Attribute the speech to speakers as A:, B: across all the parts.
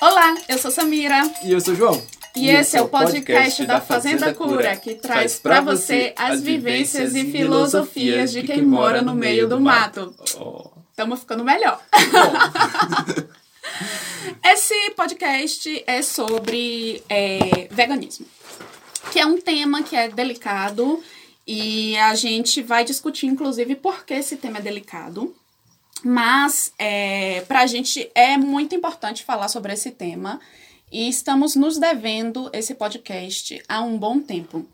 A: Olá, eu sou Samira.
B: E eu sou João.
A: E, esse é o podcast da Fazenda Cura, que traz para você as vivências e filosofias de quem mora no meio do mato. Estamos ficando melhor. Esse podcast é sobre é, veganismo, que é um tema que é delicado e a gente vai discutir, inclusive, por que esse tema é delicado. Mas é, para a gente é muito importante falar sobre esse tema e estamos nos devendo esse podcast há um bom tempo.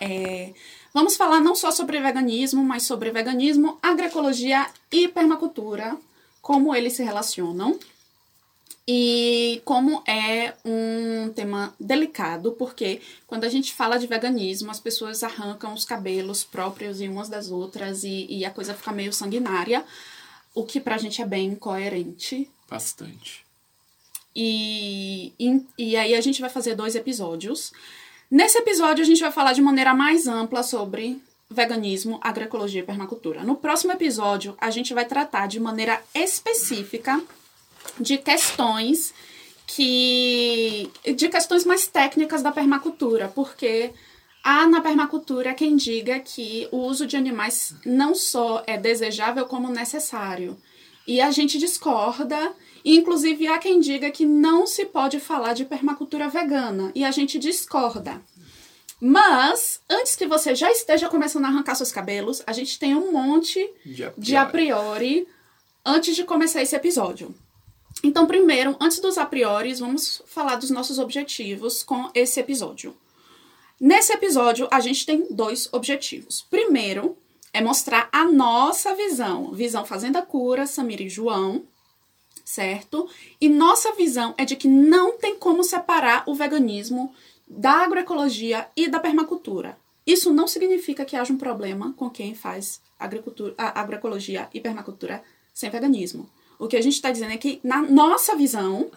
A: É, vamos falar não só sobre veganismo, mas sobre veganismo, agroecologia e permacultura, como eles se relacionam. E como é um tema delicado, porque quando a gente fala de veganismo, as pessoas arrancam os cabelos próprios em umas das outras e, e a coisa fica meio sanguinária, o que pra gente é bem incoerente.
B: Bastante.
A: E, e, e aí a gente vai fazer dois episódios. Nesse episódio a gente vai falar de maneira mais ampla sobre veganismo, agroecologia e permacultura. No próximo episódio a gente vai tratar de maneira específica de questões que de questões mais técnicas da permacultura, porque há na permacultura quem diga que o uso de animais não só é desejável como necessário. E a gente discorda, e inclusive há quem diga que não se pode falar de permacultura vegana, e a gente discorda. Mas, antes que você já esteja começando a arrancar seus cabelos, a gente tem um monte
B: De a
A: de a priori antes de começar esse episódio. Então, primeiro, antes dos a priori, vamos falar dos nossos objetivos com esse episódio. Nesse episódio, a gente tem dois objetivos. Primeiro, é mostrar a nossa visão, visão Fazenda Cura, Samira e João, certo? E nossa visão é de que não tem como separar o veganismo da agroecologia e da permacultura. Isso não significa que haja um problema com quem faz agricultura, agroecologia e permacultura sem veganismo. O que a gente está dizendo é que, na nossa visão,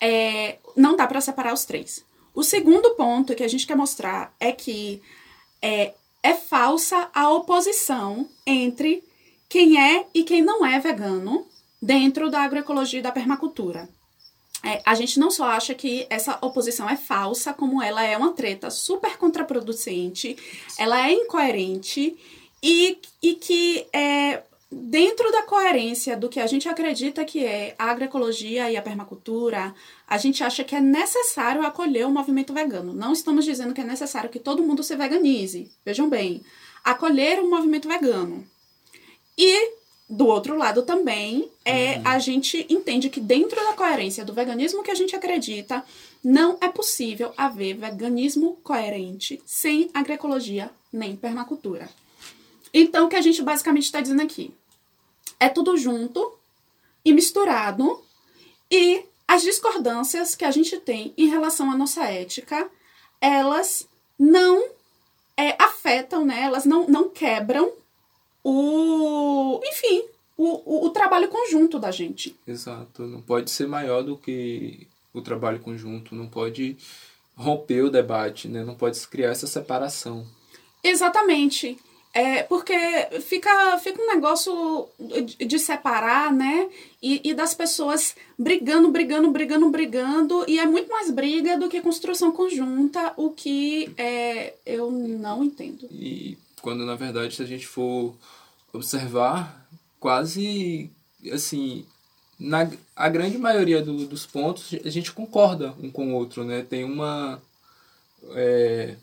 A: é, não dá para separar os três. O segundo ponto que a gente quer mostrar é que é, é falsa a oposição entre quem é e quem não é vegano dentro da agroecologia e da permacultura. É, a gente não só acha que essa oposição é falsa, como ela é uma treta super contraproducente, ela é incoerente e, e que é, dentro da coerência do que a gente acredita que é a agroecologia e a permacultura, a gente acha que é necessário acolher o movimento vegano. Não estamos dizendo que é necessário que todo mundo se veganize. Vejam bem, acolher o movimento vegano. E do outro lado também é a gente entende que dentro da coerência do veganismo que a gente acredita, não é possível haver veganismo coerente sem agroecologia nem permacultura. Então, o que a gente basicamente está dizendo aqui é tudo junto e misturado, e as discordâncias que a gente tem em relação à nossa ética, elas não é, afetam, né? Elas não, não quebram o. Enfim, o, o, o trabalho conjunto da gente.
B: Exato. Não pode ser maior do que o trabalho conjunto. Não pode romper o debate, né? Não pode criar essa separação.
A: Exatamente. É, porque fica, fica um negócio de, separar, né? E, e das pessoas brigando, brigando, brigando, brigando. E é muito mais briga do que construção conjunta, o que é, eu não entendo.
B: E quando, na verdade, se a gente for observar, quase, assim, na a grande maioria do- dos pontos, a gente concorda um com o outro, né? Tem uma... é,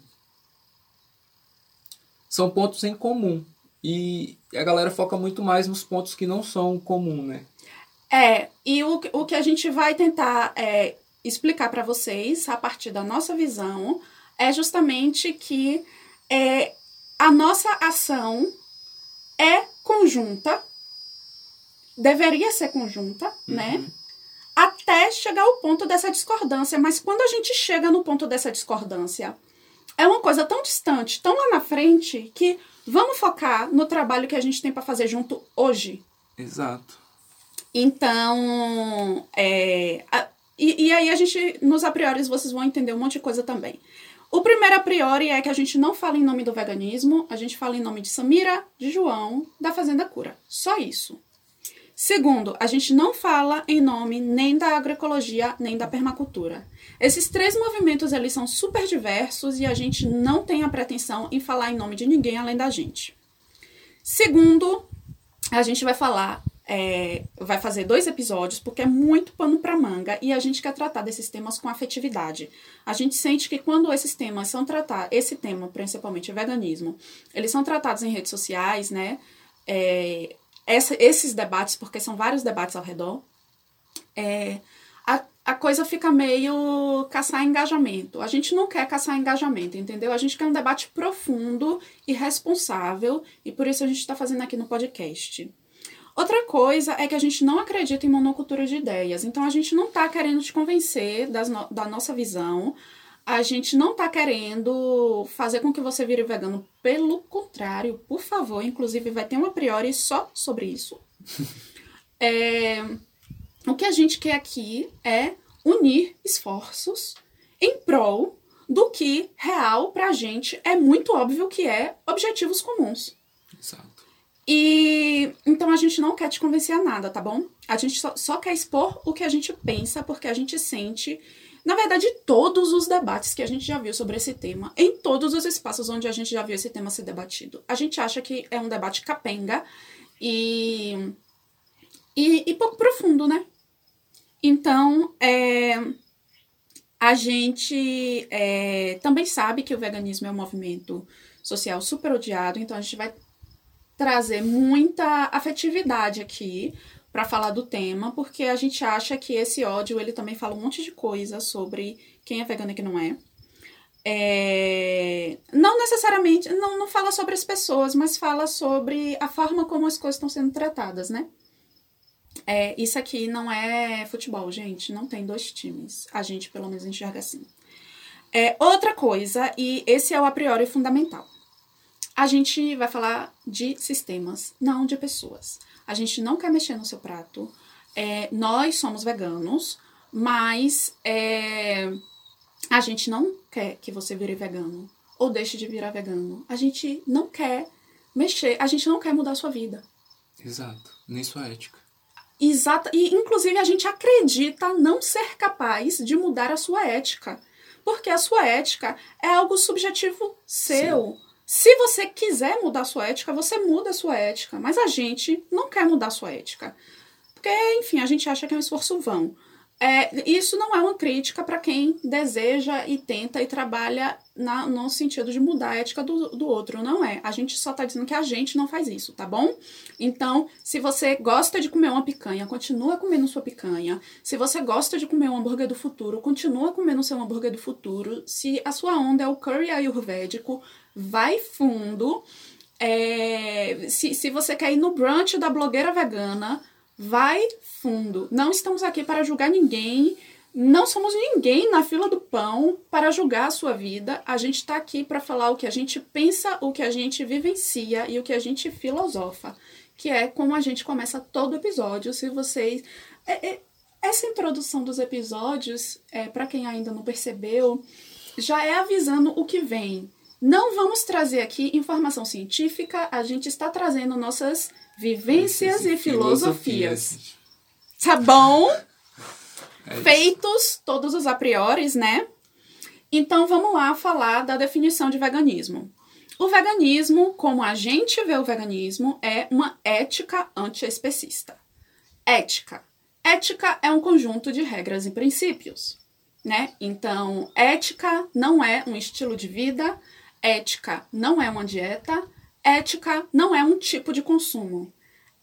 B: são pontos em comum. E a galera foca muito mais nos pontos que não são comum, né?
A: É, e o, o que a gente vai tentar é, explicar para vocês, a partir da nossa visão, é justamente que é, a nossa ação é conjunta, deveria ser conjunta, né? Até chegar ao ponto dessa discordância. Mas quando a gente chega no ponto dessa discordância, é uma coisa tão distante, tão lá na frente, que vamos focar no trabalho que a gente tem para fazer junto hoje.
B: Exato.
A: Então, é, a- e, e aí a gente, nos a priori, vocês vão entender um monte de coisa também. O primeiro a priori é que a gente não fala em nome do veganismo, a gente fala em nome de Samira, de João, da Fazenda Cura. Só isso. Segundo, a gente não fala em nome nem da agroecologia nem da permacultura. Esses três movimentos eles são super diversos e a gente não tem a pretensão em falar em nome de ninguém além da gente. Segundo, a gente vai falar, é, vai fazer dois episódios porque é muito pano para manga e a gente quer tratar desses temas com afetividade. A gente sente que quando esses temas são tratados, esse tema, principalmente veganismo, eles são tratados em redes sociais, né? É, essa, esses debates, porque são vários debates ao redor, é, a, a coisa fica meio caçar engajamento. A gente não quer caçar engajamento, entendeu? A gente quer um debate profundo e responsável, e por isso a gente está fazendo aqui no podcast. Outra coisa é que a gente não acredita em monocultura de ideias, então a gente não está querendo te convencer das no, da nossa visão, a gente não tá querendo fazer com que você vire vegano. Pelo contrário, por favor, inclusive vai ter um a priori só sobre isso. é, o que a gente quer aqui é unir esforços em prol do que real pra gente é muito óbvio que é objetivos comuns.
B: Exato.
A: E então a gente não quer te convencer a nada, tá bom? A gente só, só quer expor o que a gente pensa, porque a gente sente na verdade, todos os debates que a gente já viu sobre esse tema, em todos os espaços onde a gente já viu esse tema ser debatido, a gente acha que é um debate capenga e, e, e pouco profundo, né? Então, é, a gente é, também sabe que o veganismo é um movimento social super odiado, então a gente vai trazer muita afetividade aqui para falar do tema, porque a gente acha que esse ódio ele também fala um monte de coisa sobre quem é vegano e quem não é. é. Não necessariamente, não, não fala sobre as pessoas, mas fala sobre a forma como as coisas estão sendo tratadas, né? É, isso aqui não é futebol, gente. Não tem dois times. A gente, pelo menos, enxerga assim. É, outra coisa, e esse é o a priori fundamental. A gente vai falar de sistemas, não de pessoas a gente não quer mexer no seu prato. É, nós somos veganos, mas é, a gente não quer que você vire vegano ou deixe de virar vegano. A gente não quer mexer, a gente não quer mudar a sua vida.
B: Exato, nem sua ética.
A: Exato, e inclusive a gente acredita não ser capaz de mudar a sua ética, porque a sua ética é algo subjetivo seu. Sim. Se você quiser mudar sua ética, você muda a sua ética. Mas a gente não quer mudar sua ética. Porque, enfim, a gente acha que é um esforço vão. É, isso não é uma crítica para quem deseja e tenta e trabalha na, no sentido de mudar a ética do, do outro. Não é. A gente só tá dizendo que a gente não faz isso, tá bom? Então, se você gosta de comer uma picanha, continua comendo sua picanha. Se você gosta de comer um hambúrguer do futuro, continua comendo seu hambúrguer do futuro. Se a sua onda é o curry ayurvédico, vai fundo. É, se, se você quer ir no brunch da blogueira vegana, vai fundo. Não estamos aqui para julgar ninguém. Não somos ninguém na fila do pão para julgar a sua vida. A gente está aqui para falar o que a gente pensa, o que a gente vivencia e o que a gente filosofa. Que é como a gente começa todo episódio. Se vocês. É, é, essa introdução dos episódios, é, para quem ainda não percebeu, já é avisando o que vem. Não vamos trazer aqui informação científica, a gente está trazendo nossas vivências e, filosofias. Tá bom? É Feitos todos os a priori, né? Então vamos lá falar da definição de veganismo. O veganismo, como a gente vê o veganismo, é uma ética antiespecista. Ética. Ética é um conjunto de regras e princípios, né? Então, ética não é um estilo de vida, Ética não é uma dieta, ética não é um tipo de consumo.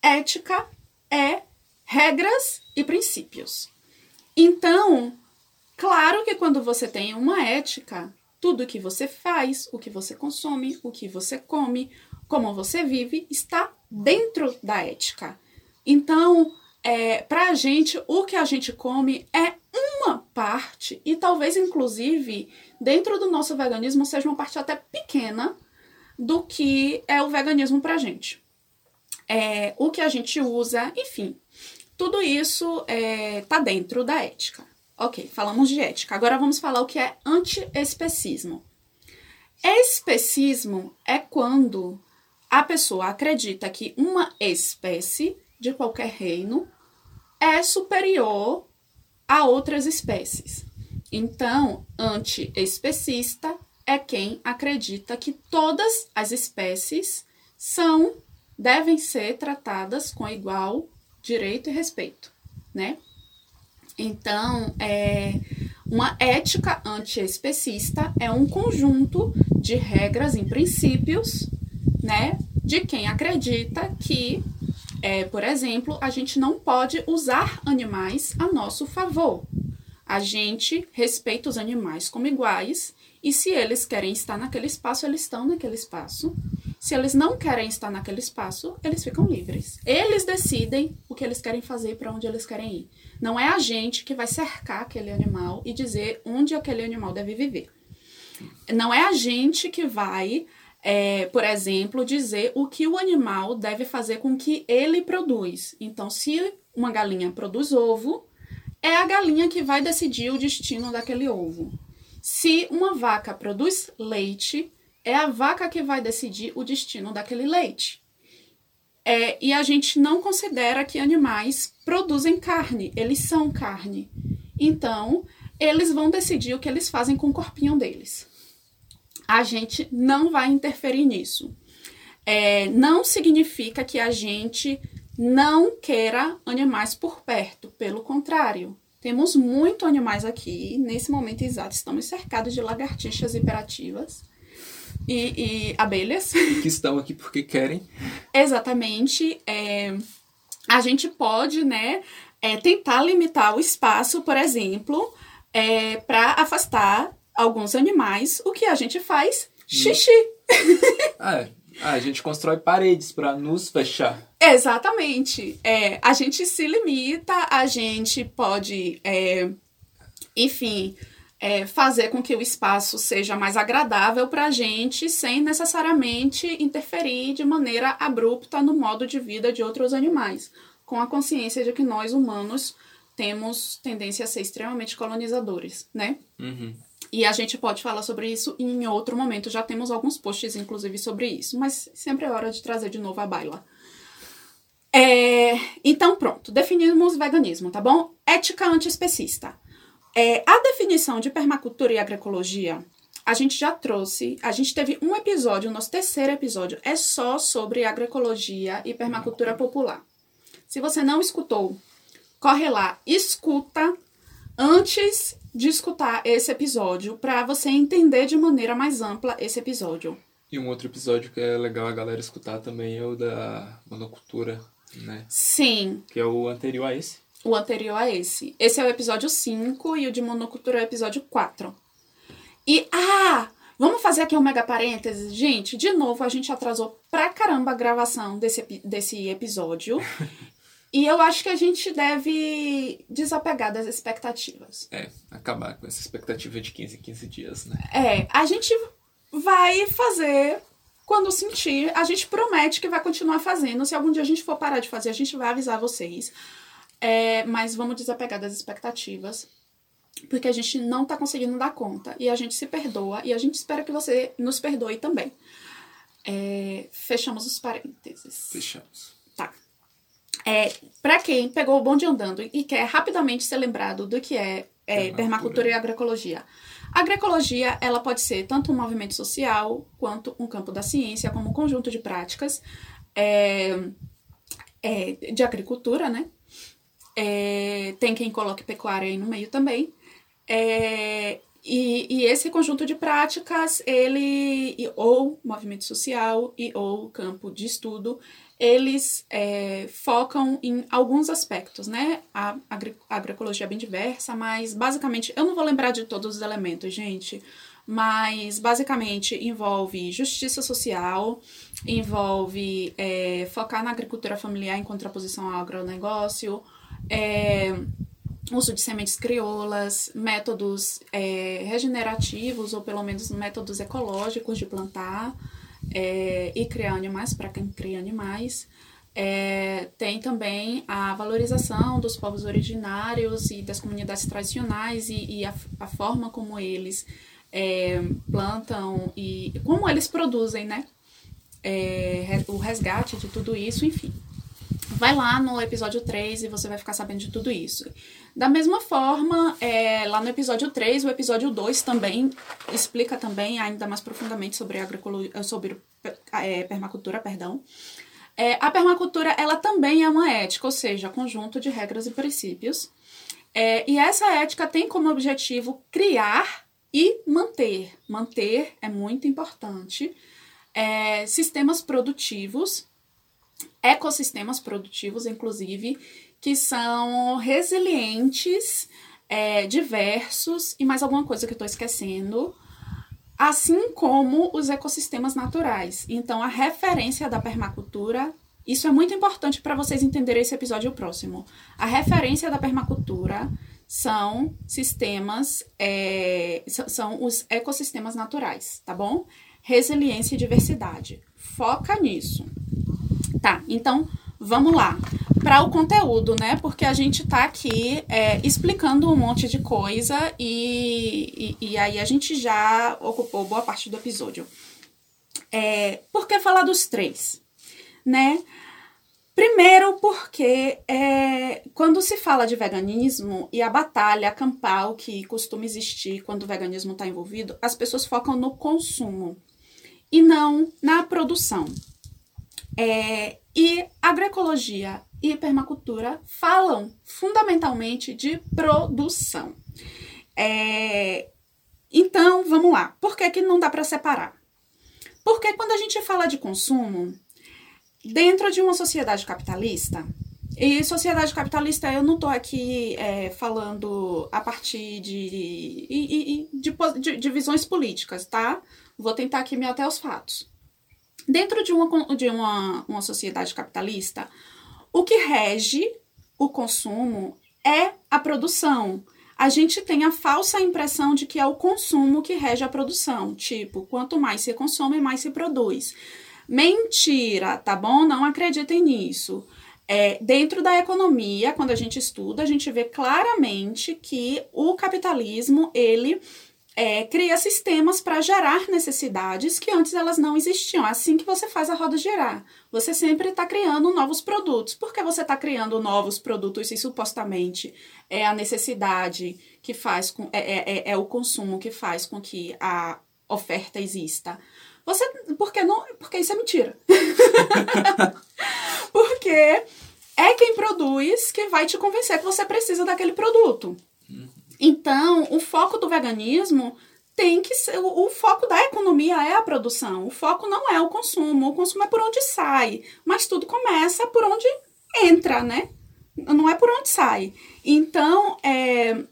A: Ética é regras e princípios. Então, claro que quando você tem uma ética, tudo que você faz, o que você consome, o que você come, como você vive, está dentro da ética. Então, é, para a gente, o que a gente come é uma parte, e talvez inclusive dentro do nosso veganismo seja uma parte até pequena do que é o veganismo pra gente. É, o que a gente usa, enfim, tudo isso é, tá dentro da ética. Ok, falamos de ética. Agora vamos falar o que é anti-especismo. Especismo é quando a pessoa acredita que uma espécie de qualquer reino é superior a outras espécies. Então, anti-especista é quem acredita que todas as espécies são devem ser tratadas com igual direito e respeito, né? Então, é, uma ética antiespecista é um conjunto de regras e princípios, né, de quem acredita que, é, por exemplo, a gente não pode usar animais a nosso favor. A gente respeita os animais como iguais e se eles querem estar naquele espaço, eles estão naquele espaço. Se eles não querem estar naquele espaço, eles ficam livres. Eles decidem o que eles querem fazer e para onde eles querem ir. Não é a gente que vai cercar aquele animal e dizer onde aquele animal deve viver. Não é a gente que vai, é, por exemplo, dizer o que o animal deve fazer com que ele produz. Então, se uma galinha produz ovo, é a galinha que vai decidir o destino daquele ovo. Se uma vaca produz leite, é a vaca que vai decidir o destino daquele leite. É, e a gente não considera que animais produzem carne, eles são carne. Então, eles vão decidir o que eles fazem com o corpinho deles. A gente não vai interferir nisso. É, não significa que a gente não queira animais por perto, pelo contrário. Temos muito animais aqui, nesse momento exato, estamos cercados de lagartixas hiperativas e, e abelhas.
B: Que estão aqui porque querem.
A: Exatamente. É, a gente pode, né, é, tentar limitar o espaço, por exemplo, é, para afastar alguns animais. O que a gente faz? Xixi.
B: Ah, é. Ah, a gente constrói paredes para nos fechar.
A: Exatamente. É, a gente se limita, a gente pode, é, enfim, é, fazer com que o espaço seja mais agradável para a gente, sem necessariamente interferir de maneira abrupta no modo de vida de outros animais, com a consciência de que nós humanos temos tendência a ser extremamente colonizadores, né?
B: Uhum.
A: E a gente pode falar sobre isso em outro momento. Já temos alguns posts, inclusive, sobre isso. Mas sempre é hora de trazer de novo a baila. É, então, pronto. Definimos veganismo, tá bom? Ética antiespecista. É, a definição de permacultura e agroecologia, a gente já trouxe. A gente teve um episódio, o nosso terceiro episódio, é só sobre agroecologia e permacultura popular. Se você não escutou, corre lá, escuta antes de escutar esse episódio para você entender de maneira mais ampla esse episódio.
B: E um outro episódio que é legal a galera escutar também é o da monocultura, né?
A: Sim.
B: Que é o anterior a esse.
A: O anterior a esse. Esse é o episódio 5 e o de monocultura é o episódio 4. E, ah, vamos fazer aqui um mega parênteses. Gente, de novo, a gente atrasou pra caramba a gravação desse, desse episódio. E eu acho que a gente deve desapegar das expectativas.
B: É, acabar com essa expectativa de 15 em 15 dias, né?
A: É, a gente vai fazer quando sentir. A gente promete que vai continuar fazendo. Se algum dia a gente for parar de fazer, a gente vai avisar vocês. É, mas vamos desapegar das expectativas. Porque a gente não tá conseguindo dar conta. E a gente se perdoa. E a gente espera que você nos perdoe também. É, fechamos os parênteses.
B: Fechamos.
A: É, para quem pegou o bonde andando e quer rapidamente ser lembrado do que é, é permacultura. e agroecologia. A agroecologia ela pode ser tanto um movimento social quanto um campo da ciência, como um conjunto de práticas é, é, de agricultura, né? É, tem quem coloque pecuária aí no meio também. É, e, e, esse conjunto de práticas, ele, ou movimento social e ou campo de estudo, eles é, focam em alguns aspectos, né? A, a agroecologia é bem diversa, mas basicamente, eu não vou lembrar de todos os elementos, gente, mas basicamente envolve justiça social, envolve é, focar na agricultura familiar em contraposição ao agronegócio, é, uso de sementes crioulas, métodos é, regenerativos ou pelo menos métodos ecológicos de plantar é, e criar animais para quem cria animais. É, tem também a valorização dos povos originários e das comunidades tradicionais e, e a, a, forma como eles é, plantam e como eles produzem, né? É, o resgate de tudo isso, enfim. Vai lá no episódio 3 e você vai ficar sabendo de tudo isso. Da mesma forma, é, lá no episódio 3, o episódio 2 também explica também ainda mais profundamente sobre, agricolo... sobre é, permacultura, perdão. É, a permacultura, ela também é uma ética, ou seja, conjunto de regras e princípios. É, e essa ética tem como objetivo criar e manter. Manter é muito importante. É, sistemas produtivos, ecossistemas produtivos, inclusive, que são resilientes, é, diversos e mais alguma coisa que eu estou esquecendo, assim como os ecossistemas naturais. Então, a referência da permacultura, isso é muito importante para vocês entenderem esse episódio próximo. A referência da permacultura são sistemas, é, são os ecossistemas naturais, tá bom? Resiliência e diversidade. Foca nisso. Tá, então vamos lá para o conteúdo, né? Porque a gente está aqui é, explicando um monte de coisa e, e, e, aí a gente já ocupou boa parte do episódio. É, por que falar dos três? Né? Primeiro, porque é, quando se fala de veganismo e a batalha campal que costuma existir quando o veganismo está envolvido, as pessoas focam no consumo e não na produção. É, e agroecologia e permacultura falam fundamentalmente de produção. É, então, vamos lá. Por que, que não dá para separar? Porque quando a gente fala de consumo, dentro de uma sociedade capitalista, e sociedade capitalista, eu não estou aqui é, falando a partir de, de, de, de, visões políticas, tá? Vou tentar aqui me até os fatos. Dentro de uma, de uma, uma sociedade capitalista, o que rege o consumo é a produção. A gente tem a falsa impressão de que é o consumo que rege a produção. Tipo, quanto mais se consome, mais se produz. Mentira, tá bom? Não acreditem nisso. É, dentro da economia, quando a gente estuda, a gente vê claramente que o capitalismo ele é, cria sistemas para gerar necessidades que antes elas não existiam. É assim que você faz a roda girar. Você sempre está criando novos produtos. Por que você está criando novos produtos se supostamente é a necessidade que faz com. É, é, é, é o consumo que faz com que a oferta exista? Você. Porque, não, porque isso é mentira. porque é quem produz que vai te convencer que você precisa daquele produto. Então, o foco do veganismo tem que ser. O, o, foco da economia é a produção. O foco não é o consumo. O consumo é por onde sai. Mas tudo começa por onde entra, né? Não é por onde sai. Então, é,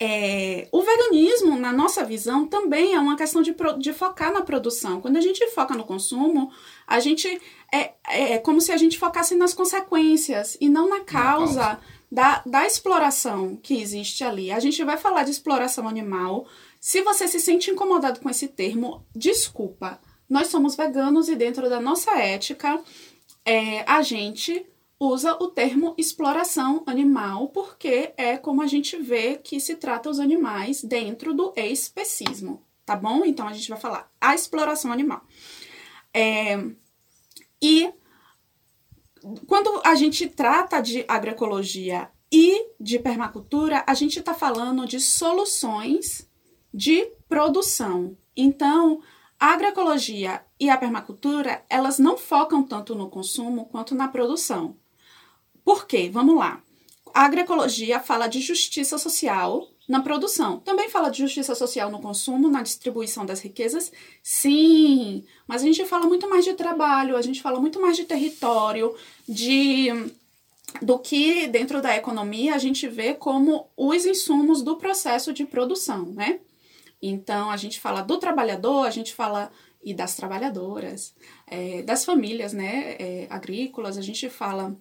A: é, o veganismo, na nossa visão, também é uma questão de, de focar na produção. Quando a gente foca no consumo, a gente. É, é como se a gente focasse nas consequências e não na causa. Na causa da, da exploração que existe ali. A gente vai falar de exploração animal. Se você se sente incomodado com esse termo, desculpa. Nós somos veganos e dentro da nossa ética, é, a gente usa o termo exploração animal porque é como a gente vê que se trata os animais dentro do especismo, tá bom? Então a gente vai falar a exploração animal. É, e quando a gente trata de agroecologia e de permacultura, a gente está falando de soluções de produção. Então, a agroecologia e a permacultura, elas não focam tanto no consumo quanto na produção. Por quê? Vamos lá. A agroecologia fala de justiça social na produção. Também fala de justiça social no consumo, na distribuição das riquezas? Sim, mas a gente fala muito mais de trabalho, a gente fala muito mais de território, de do que dentro da economia a gente vê como os insumos do processo de produção, né? Então a gente fala do trabalhador, a gente fala e das trabalhadoras, é, das famílias, né, é, agrícolas, a gente fala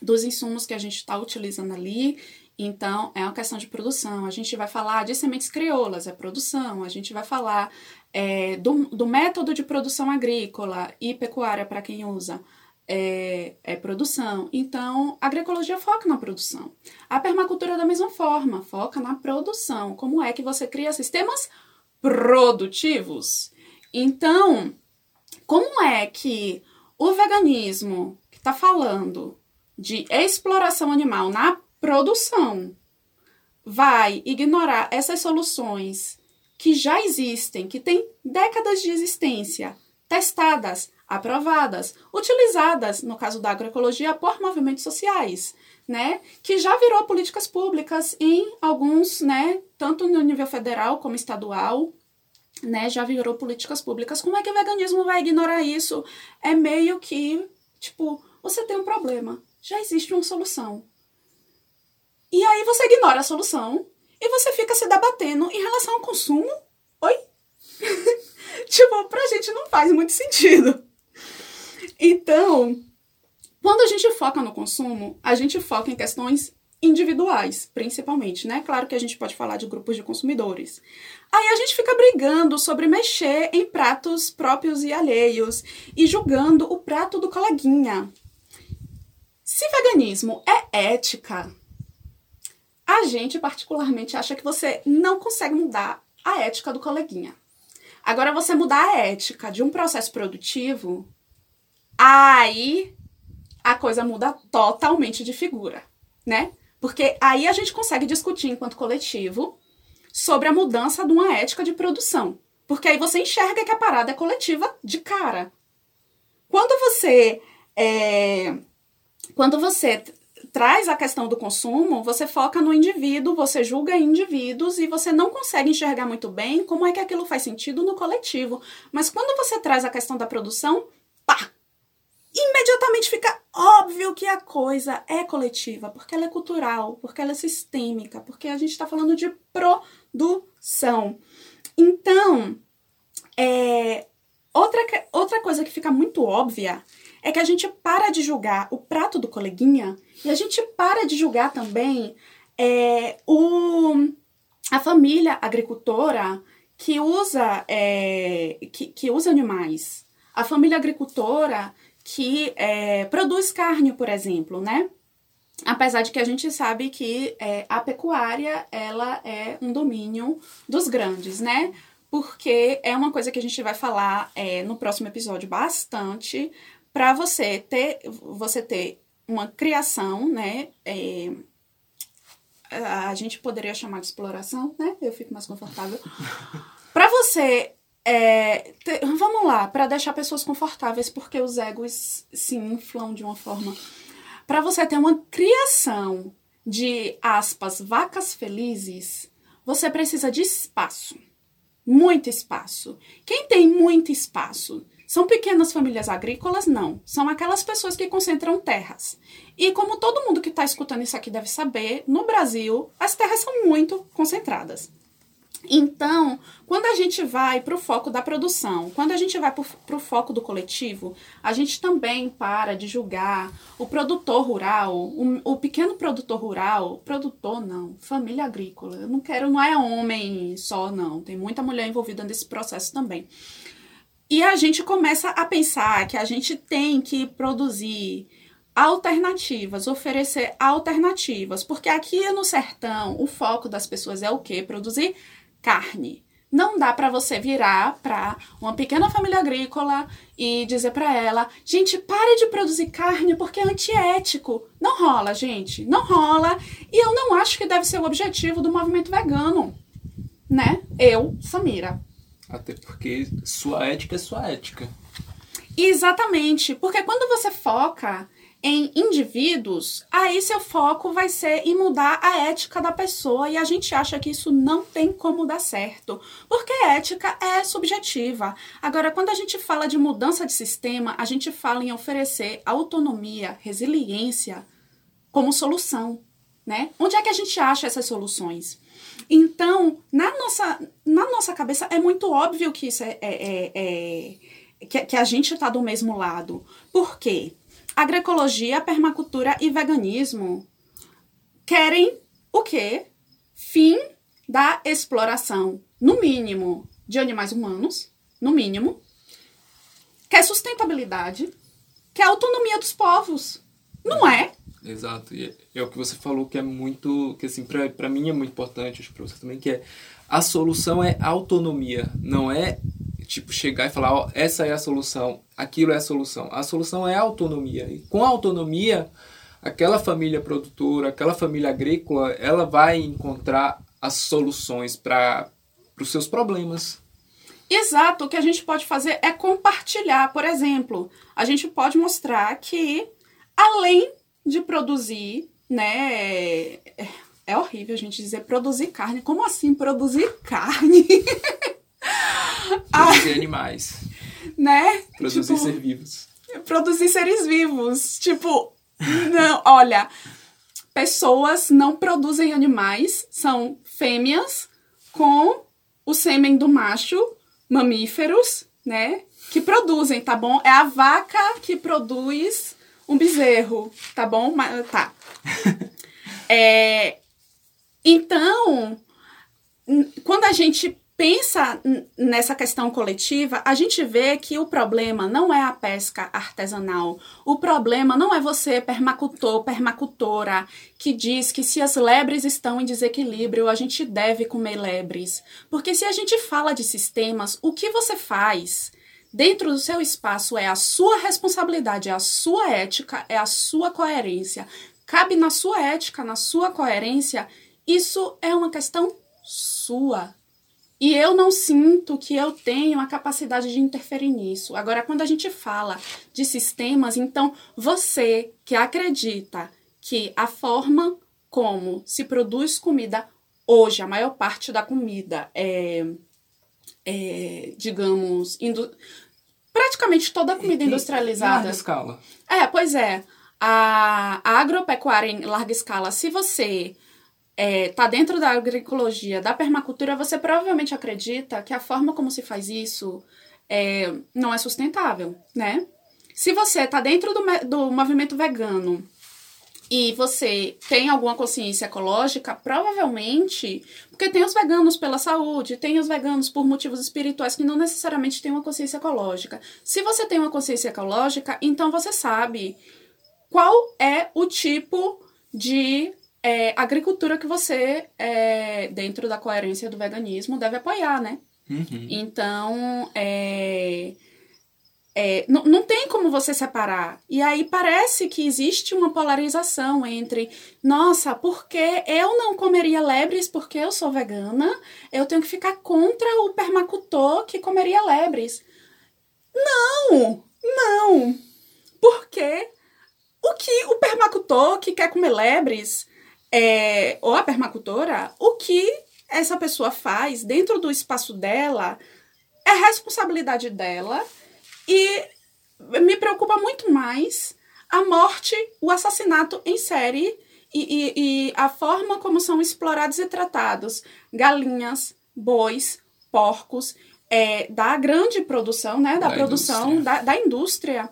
A: dos insumos que a gente está utilizando ali então, é uma questão de produção. A gente vai falar de sementes crioulas, é produção. A gente vai falar é, do, do método de produção agrícola e pecuária para quem usa. É, é, produção. Então, a agroecologia foca na produção. A permacultura, da mesma forma, foca na produção. Como é que você cria sistemas produtivos? Então, como é que o veganismo, que está falando de exploração animal na produção vai ignorar essas soluções que já existem, que têm décadas de existência, testadas, aprovadas, utilizadas, no caso da agroecologia, por movimentos sociais, né, que já virou políticas públicas em alguns, né, tanto no nível federal como estadual, né, já virou políticas públicas. Como é que o veganismo vai ignorar isso? É meio que, tipo, você tem um problema, já existe uma solução. E aí você ignora a solução e você fica se debatendo em relação ao consumo. Oi? tipo, pra gente não faz muito sentido. Então, quando a gente foca no consumo, a gente foca em questões individuais, principalmente, né? Claro que a gente pode falar de grupos de consumidores. Aí a gente fica brigando sobre mexer em pratos próprios e alheios e julgando o prato do coleguinha. Se veganismo é ética, a gente, particularmente, acha que você não consegue mudar a ética do coleguinha. Agora, você mudar a ética de um processo produtivo, aí a coisa muda totalmente de figura, né? Porque aí a gente consegue discutir enquanto coletivo sobre a mudança de uma ética de produção. Porque aí você enxerga que a parada é coletiva de cara. Quando você é, quando você traz a questão do consumo, você foca no indivíduo, você julga indivíduos e você não consegue enxergar muito bem como é que aquilo faz sentido no coletivo. Mas quando você traz a questão da produção, pá! Imediatamente fica óbvio que a coisa é coletiva, porque ela é cultural, porque ela é sistêmica, porque a gente está falando de produção. Então, é, outra, outra coisa que fica muito óbvia é que a gente para de julgar o prato do coleguinha e a gente para de julgar também é, o, a família agricultora que usa, é, que, que usa animais. A família agricultora que é, produz carne, por exemplo, né? Apesar de que a gente sabe que é, a pecuária ela é um domínio dos grandes, né? Porque é uma coisa que a gente vai falar é, no próximo episódio bastante, para você ter você ter uma criação, né? É, a gente poderia chamar de exploração, né? Eu fico mais confortável. para você é, vamos lá, para deixar pessoas confortáveis, porque os egos se inflam de uma forma. Para você ter uma criação de aspas vacas felizes, você precisa de espaço. Muito espaço. Quem tem muito espaço são pequenas famílias agrícolas? Não. São aquelas pessoas que concentram terras. E como todo mundo que está escutando isso aqui deve saber, no Brasil as terras são muito concentradas. Então, quando a gente vai para o foco da produção, quando a gente vai para o foco do coletivo, a gente também para de julgar o produtor rural, o, o, pequeno produtor rural, produtor não, família agrícola. Eu não quero, não é homem só, não. Tem muita mulher envolvida nesse processo também. E a gente começa a pensar que a gente tem que produzir alternativas, oferecer alternativas, porque aqui no sertão o foco das pessoas é o quê? Produzir carne. Não dá para você virar para uma pequena família agrícola e dizer para ela: gente, pare de produzir carne porque é antiético. Não rola, gente, não rola. E eu não acho que deve ser o objetivo do movimento vegano, né? Eu, Samira.
B: Até porque sua ética é sua ética.
A: Exatamente, porque quando você foca em indivíduos, aí seu foco vai ser em mudar a ética da pessoa e a gente acha que isso não tem como dar certo, porque ética é subjetiva. Agora, quando a gente fala de mudança de sistema, a gente fala em oferecer autonomia, resiliência como solução, né? Onde é que a gente acha essas soluções? Então, na nossa, na nossa cabeça, é muito óbvio que isso é, é, é, é que, que, a gente está do mesmo lado. Por quê? Agroecologia, permacultura e veganismo querem o quê? Fim da exploração, no mínimo, de animais humanos, no mínimo, quer sustentabilidade, quer autonomia dos povos. Não é?
B: Exato. E é o que você falou que é muito, que assim, para mim é muito importante, acho para você também, que é a solução é autonomia, não é tipo chegar e falar, ó, essa é a solução, aquilo é a solução. A solução é autonomia. E com a autonomia, aquela família produtora, aquela família agrícola, ela vai encontrar as soluções para os seus problemas.
A: Exato, o que a gente pode fazer é compartilhar. Por exemplo, a gente pode mostrar que, além de produzir, né? É, é horrível a gente dizer produzir carne. Como assim produzir carne?
B: Produzir animais.
A: Né?
B: Produzir tipo, seres vivos.
A: Produzir seres vivos. Tipo, não, olha, pessoas não produzem animais, são fêmeas com o sêmen do macho, mamíferos, né? Que produzem, tá bom? É a vaca que produz um bezerro, tá bom? Tá. é, então, quando a gente pensa nessa questão coletiva, a gente vê que o problema não é a pesca artesanal. O problema não é você, permacultor, permacultora, que diz que se as lebres estão em desequilíbrio, a gente deve comer lebres. Porque se a gente fala de sistemas, o que você faz dentro do seu espaço é a sua responsabilidade, é a sua ética, é a sua coerência. Cabe na sua ética, na sua coerência, isso é uma questão sua e eu não sinto que eu tenho a capacidade de interferir nisso. Agora, quando a gente fala de sistemas, então você que acredita que a forma como se produz comida hoje, a maior parte da comida é, é digamos, indu... praticamente toda a comida industrializada.
B: Larga escala.
A: É, pois é. A, a agropecuária em larga escala, se você é, tá dentro da agroecologia, da permacultura, você provavelmente acredita que a forma como se faz isso é, não é sustentável, né? Se você tá dentro do, do movimento vegano e você tem alguma consciência ecológica, provavelmente, porque tem os veganos pela saúde, tem os veganos por motivos espirituais que não necessariamente têm uma consciência ecológica. Se você tem uma consciência ecológica, então você sabe qual é o tipo de é, agricultura que você, é, dentro da coerência do veganismo, deve apoiar, né?
B: Uhum.
A: Então, é, é, não, tem como você separar. E aí parece que existe uma polarização entre, nossa, porque eu não comeria lebres porque eu sou vegana, eu tenho que ficar contra o permacultor que comeria lebres. Não! Não! Porque o que o permacultor que quer comer lebres é, ou a permacultora, o que essa pessoa faz dentro do espaço dela é responsabilidade dela e me preocupa muito mais a morte, o assassinato em série e, e, e a forma como são explorados e tratados galinhas, bois, porcos, é, da grande produção, né? Da, da produção, indústria. Da, da indústria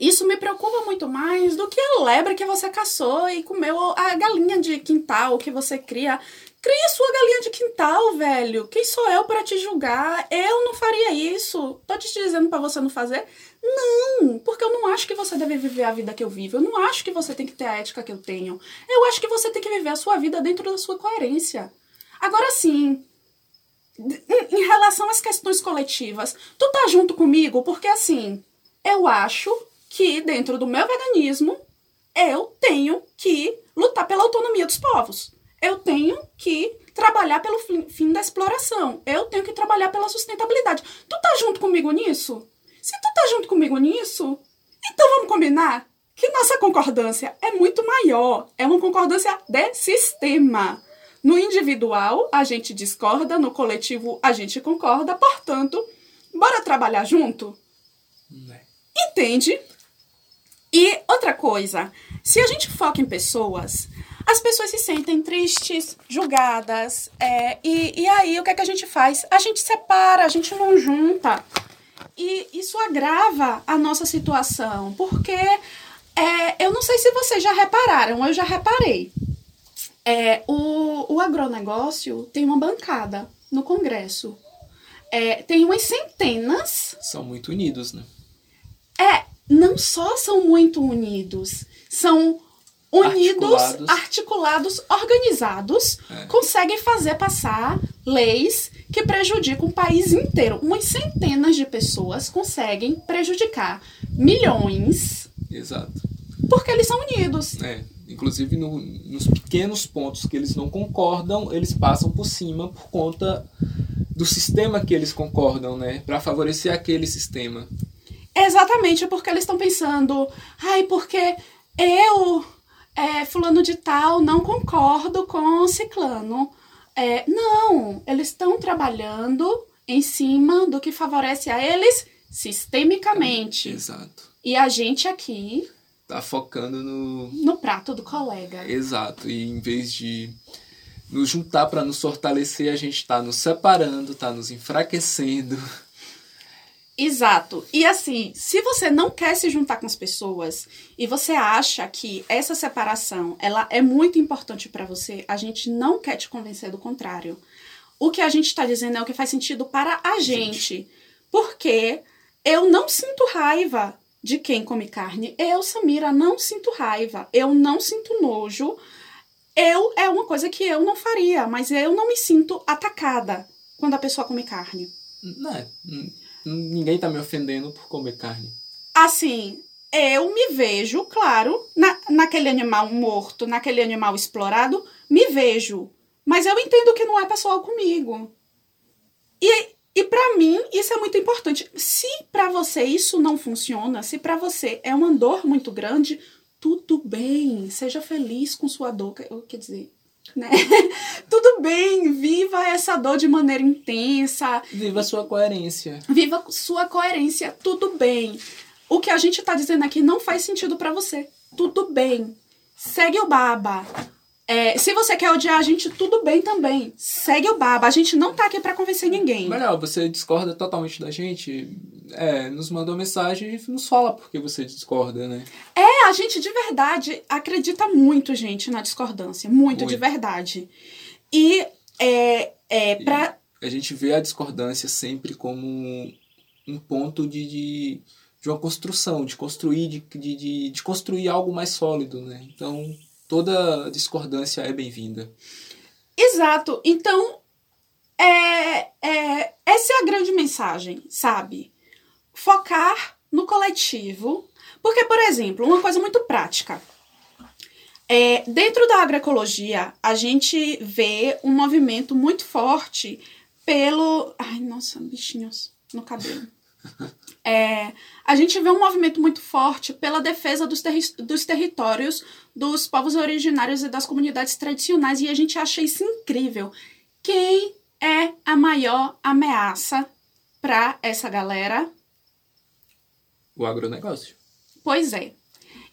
A: isso me preocupa muito mais do que a lebre que você caçou e comeu a galinha de quintal que você cria. Cria sua galinha de quintal, velho. Quem sou eu para te julgar? Eu não faria isso. Tô te dizendo para você não fazer? Não, porque eu não acho que você deve viver a vida que eu vivo. Eu não acho que você tem que ter a ética que eu tenho. Eu acho que você tem que viver a sua vida dentro da sua coerência. Agora sim, em relação às questões coletivas, tu tá junto comigo porque assim, eu acho que dentro do meu veganismo eu tenho que lutar pela autonomia dos povos. Eu tenho que trabalhar pelo fim da exploração. Eu tenho que trabalhar pela sustentabilidade. Tu tá junto comigo nisso? Se tu tá junto comigo nisso, então vamos combinar que nossa concordância é muito maior. É uma concordância de sistema. No individual, a gente discorda, no coletivo, a gente concorda, portanto, bora trabalhar junto?
B: É.
A: Entende? E outra coisa, se a gente foca em pessoas, as pessoas se sentem tristes, julgadas, é, e, e aí o que, é que a gente faz? A gente separa, a gente não junta. E isso agrava a nossa situação, porque é, eu não sei se vocês já repararam, eu já reparei. É, o, o agronegócio tem uma bancada no Congresso. É, tem umas centenas.
B: São muito unidos, né?
A: É, não só são muito unidos, são unidos, articulados, articulados organizados, é. conseguem fazer passar leis que prejudicam o país inteiro. Umas centenas de pessoas conseguem prejudicar milhões.
B: Exato.
A: porque eles são unidos.
B: É, inclusive no, nos pequenos pontos que eles não concordam, eles passam por cima por conta do sistema que eles concordam, né? Para favorecer aquele sistema.
A: Exatamente, porque eles estão pensando, ai, porque eu, é, fulano de tal, não concordo com ciclano. É, não, eles estão trabalhando em cima do que favorece a eles sistemicamente.
B: Exato.
A: E a gente aqui
B: Tá focando no.
A: no prato do colega.
B: Exato. E em vez de nos juntar para nos fortalecer, a gente tá nos separando, tá nos enfraquecendo.
A: Exato. E assim, se você não quer se juntar com as pessoas e você acha que essa separação ela é muito importante para você, a gente não quer te convencer do contrário. O que a gente está dizendo é o que faz sentido para a gente. Porque eu não sinto raiva de quem come carne. Eu, Samira, não sinto raiva. Eu não sinto nojo. Eu é uma coisa que eu não faria, mas eu não me sinto atacada quando a pessoa come carne.
B: Não é. n- Ninguém tá me ofendendo por comer carne.
A: Assim, eu me vejo, claro, na, naquele animal morto, naquele animal explorado, me vejo. Mas eu entendo que não é pessoal comigo. E, e para mim, isso é muito importante. Se para você isso não funciona, se para você é uma dor muito grande, tudo bem. Seja feliz com sua dor. Quer dizer, né? tudo bem, viva essa dor de maneira intensa,
B: Viva sua coerência.
A: Viva sua coerência, tudo bem. O que a gente tá dizendo aqui não faz sentido pra você. Tudo bem. Segue o baba. É, se você quer odiar a gente, tudo bem também. Segue o baba. A gente não tá aqui pra convencer ninguém.
B: Melhor, você discorda totalmente da gente, é, nos mandou mensagem e nos fala porque você discorda, né?
A: É, a gente de verdade acredita muito, gente, na discordância. Muito,
B: Muito.
A: de verdade. E é, é pra.
B: A gente vê a discordância sempre como um ponto de, de, de uma construção, de construir, de, de, de construir algo mais sólido, né? Então, toda discordância é bem-vinda.
A: Exato. Então, é, é, essa é a grande mensagem, sabe? Focar no coletivo. Porque, por exemplo, uma coisa muito prática. É, dentro da agroecologia, a gente vê um movimento muito forte pelo. Ai, nossa, bichinhos no cabelo. É, a gente vê um movimento muito forte pela defesa dos, terri- dos territórios dos povos originários e das comunidades tradicionais e a gente acha isso incrível. Quem é a maior ameaça para essa galera?
B: O agronegócio.
A: Pois é.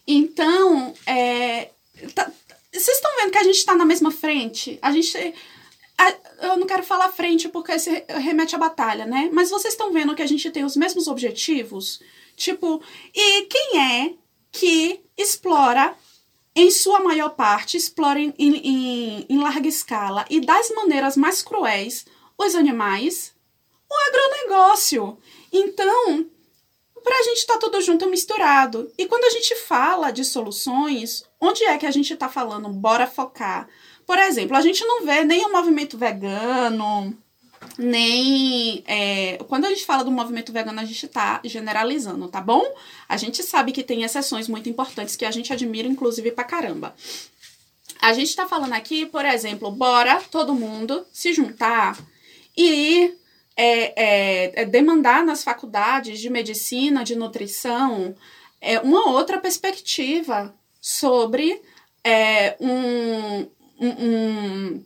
A: Então, é, tá- vocês estão vendo que a gente está na mesma frente? A gente. Eu não quero falar frente porque isso re- remete à batalha, né? Mas vocês estão vendo que a gente tem os mesmos objetivos? Tipo, e quem é que explora, em sua maior parte, explora em, em, em larga escala e das maneiras mais cruéis os animais? O agronegócio. Então, para a gente estar tudo junto misturado. E quando a gente fala de soluções, onde é que a gente está falando? Bora focar. Por exemplo, a gente não vê nem o movimento vegano, nem. é, quando a gente fala do movimento vegano, a gente está generalizando, tá bom? A gente sabe que tem exceções muito importantes que a gente admira, inclusive, pra caramba. A gente está falando aqui, por exemplo, bora todo mundo se juntar e é, é, é demandar nas faculdades de medicina, de nutrição, é, uma outra perspectiva sobre é, um, um, um-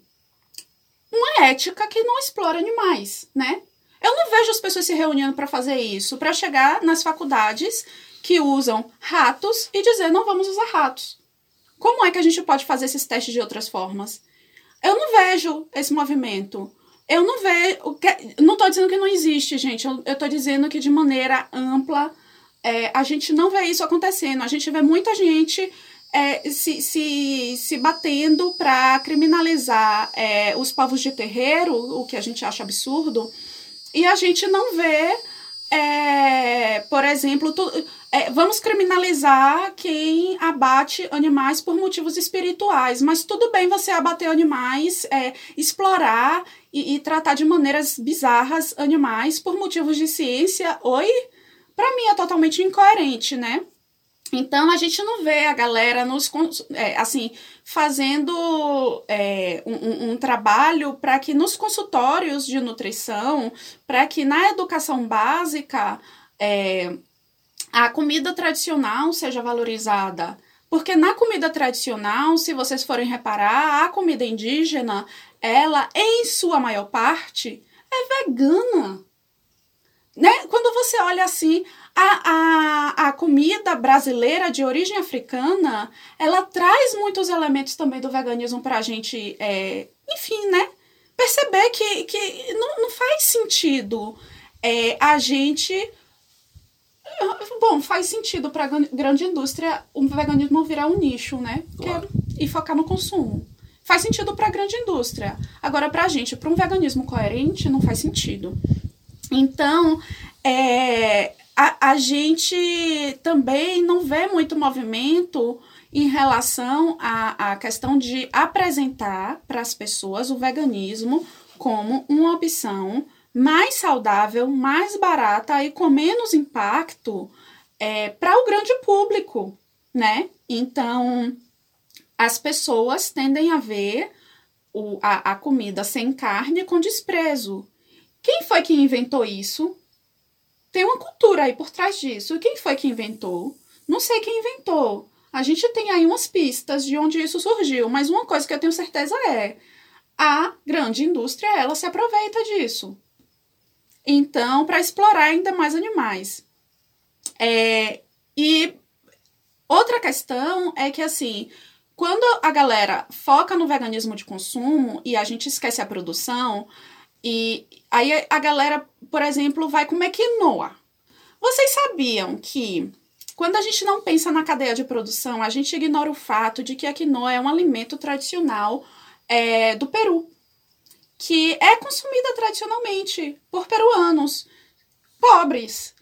A: uma ética que não explora animais, né? Eu não vejo as pessoas se reunindo para fazer isso, para chegar nas faculdades que usam ratos e dizer não vamos usar ratos. Como é que a gente pode fazer esses testes de outras formas? Eu não vejo esse movimento. Eu não vejo. Não tô dizendo que não existe, gente. Eu, tô dizendo que de maneira ampla é, a gente não vê isso acontecendo. A gente vê muita gente é, se, se, se batendo para criminalizar é, os povos de terreiro, o que a gente acha absurdo, e a gente não vê, é, por exemplo, tu- é, vamos criminalizar quem abate animais por motivos espirituais, mas tudo bem você abater animais, é, explorar e, e tratar de maneiras bizarras animais por motivos de ciência. Oi? Pra mim é totalmente incoerente, né? Então a gente não vê a galera nos é, assim fazendo é, um, um, trabalho para que nos consultórios de nutrição, para que na educação básica é, a comida tradicional seja valorizada. Porque na comida tradicional, se vocês forem reparar, a comida indígena, ela, em sua maior parte, é vegana. Né? Quando você olha assim, a, a, a comida brasileira de origem africana, ela traz muitos elementos também do veganismo para a gente, é, enfim, né? Perceber que, que não, não faz sentido é, a gente. Bom, faz sentido para a grande indústria o veganismo virar um nicho, né? Claro. É, e focar no consumo. Faz sentido para a grande indústria. Agora, para a gente, para um veganismo coerente, não faz sentido. Então, é, a, a gente também não vê muito movimento em relação à, à questão de apresentar para as pessoas o veganismo como uma opção mais saudável, mais barata e com menos impacto é, para o grande público, né? Então, as pessoas tendem a ver o, a, a comida sem carne com desprezo. Quem foi que inventou isso? Tem uma cultura aí por trás disso. Quem foi que inventou? Não sei quem inventou. A gente tem aí umas pistas de onde isso surgiu, mas uma coisa que eu tenho certeza é a grande indústria ela se aproveita disso. Então, para explorar ainda mais animais. É, e outra questão é que assim, quando a galera foca no veganismo de consumo e a gente esquece a produção, e aí a galera, por exemplo, vai comer quinoa. Vocês sabiam que quando a gente não pensa na cadeia de produção, a gente ignora o fato de que a quinoa é um alimento tradicional é, do Peru, que é consumida tradicionalmente por peruanos pobres.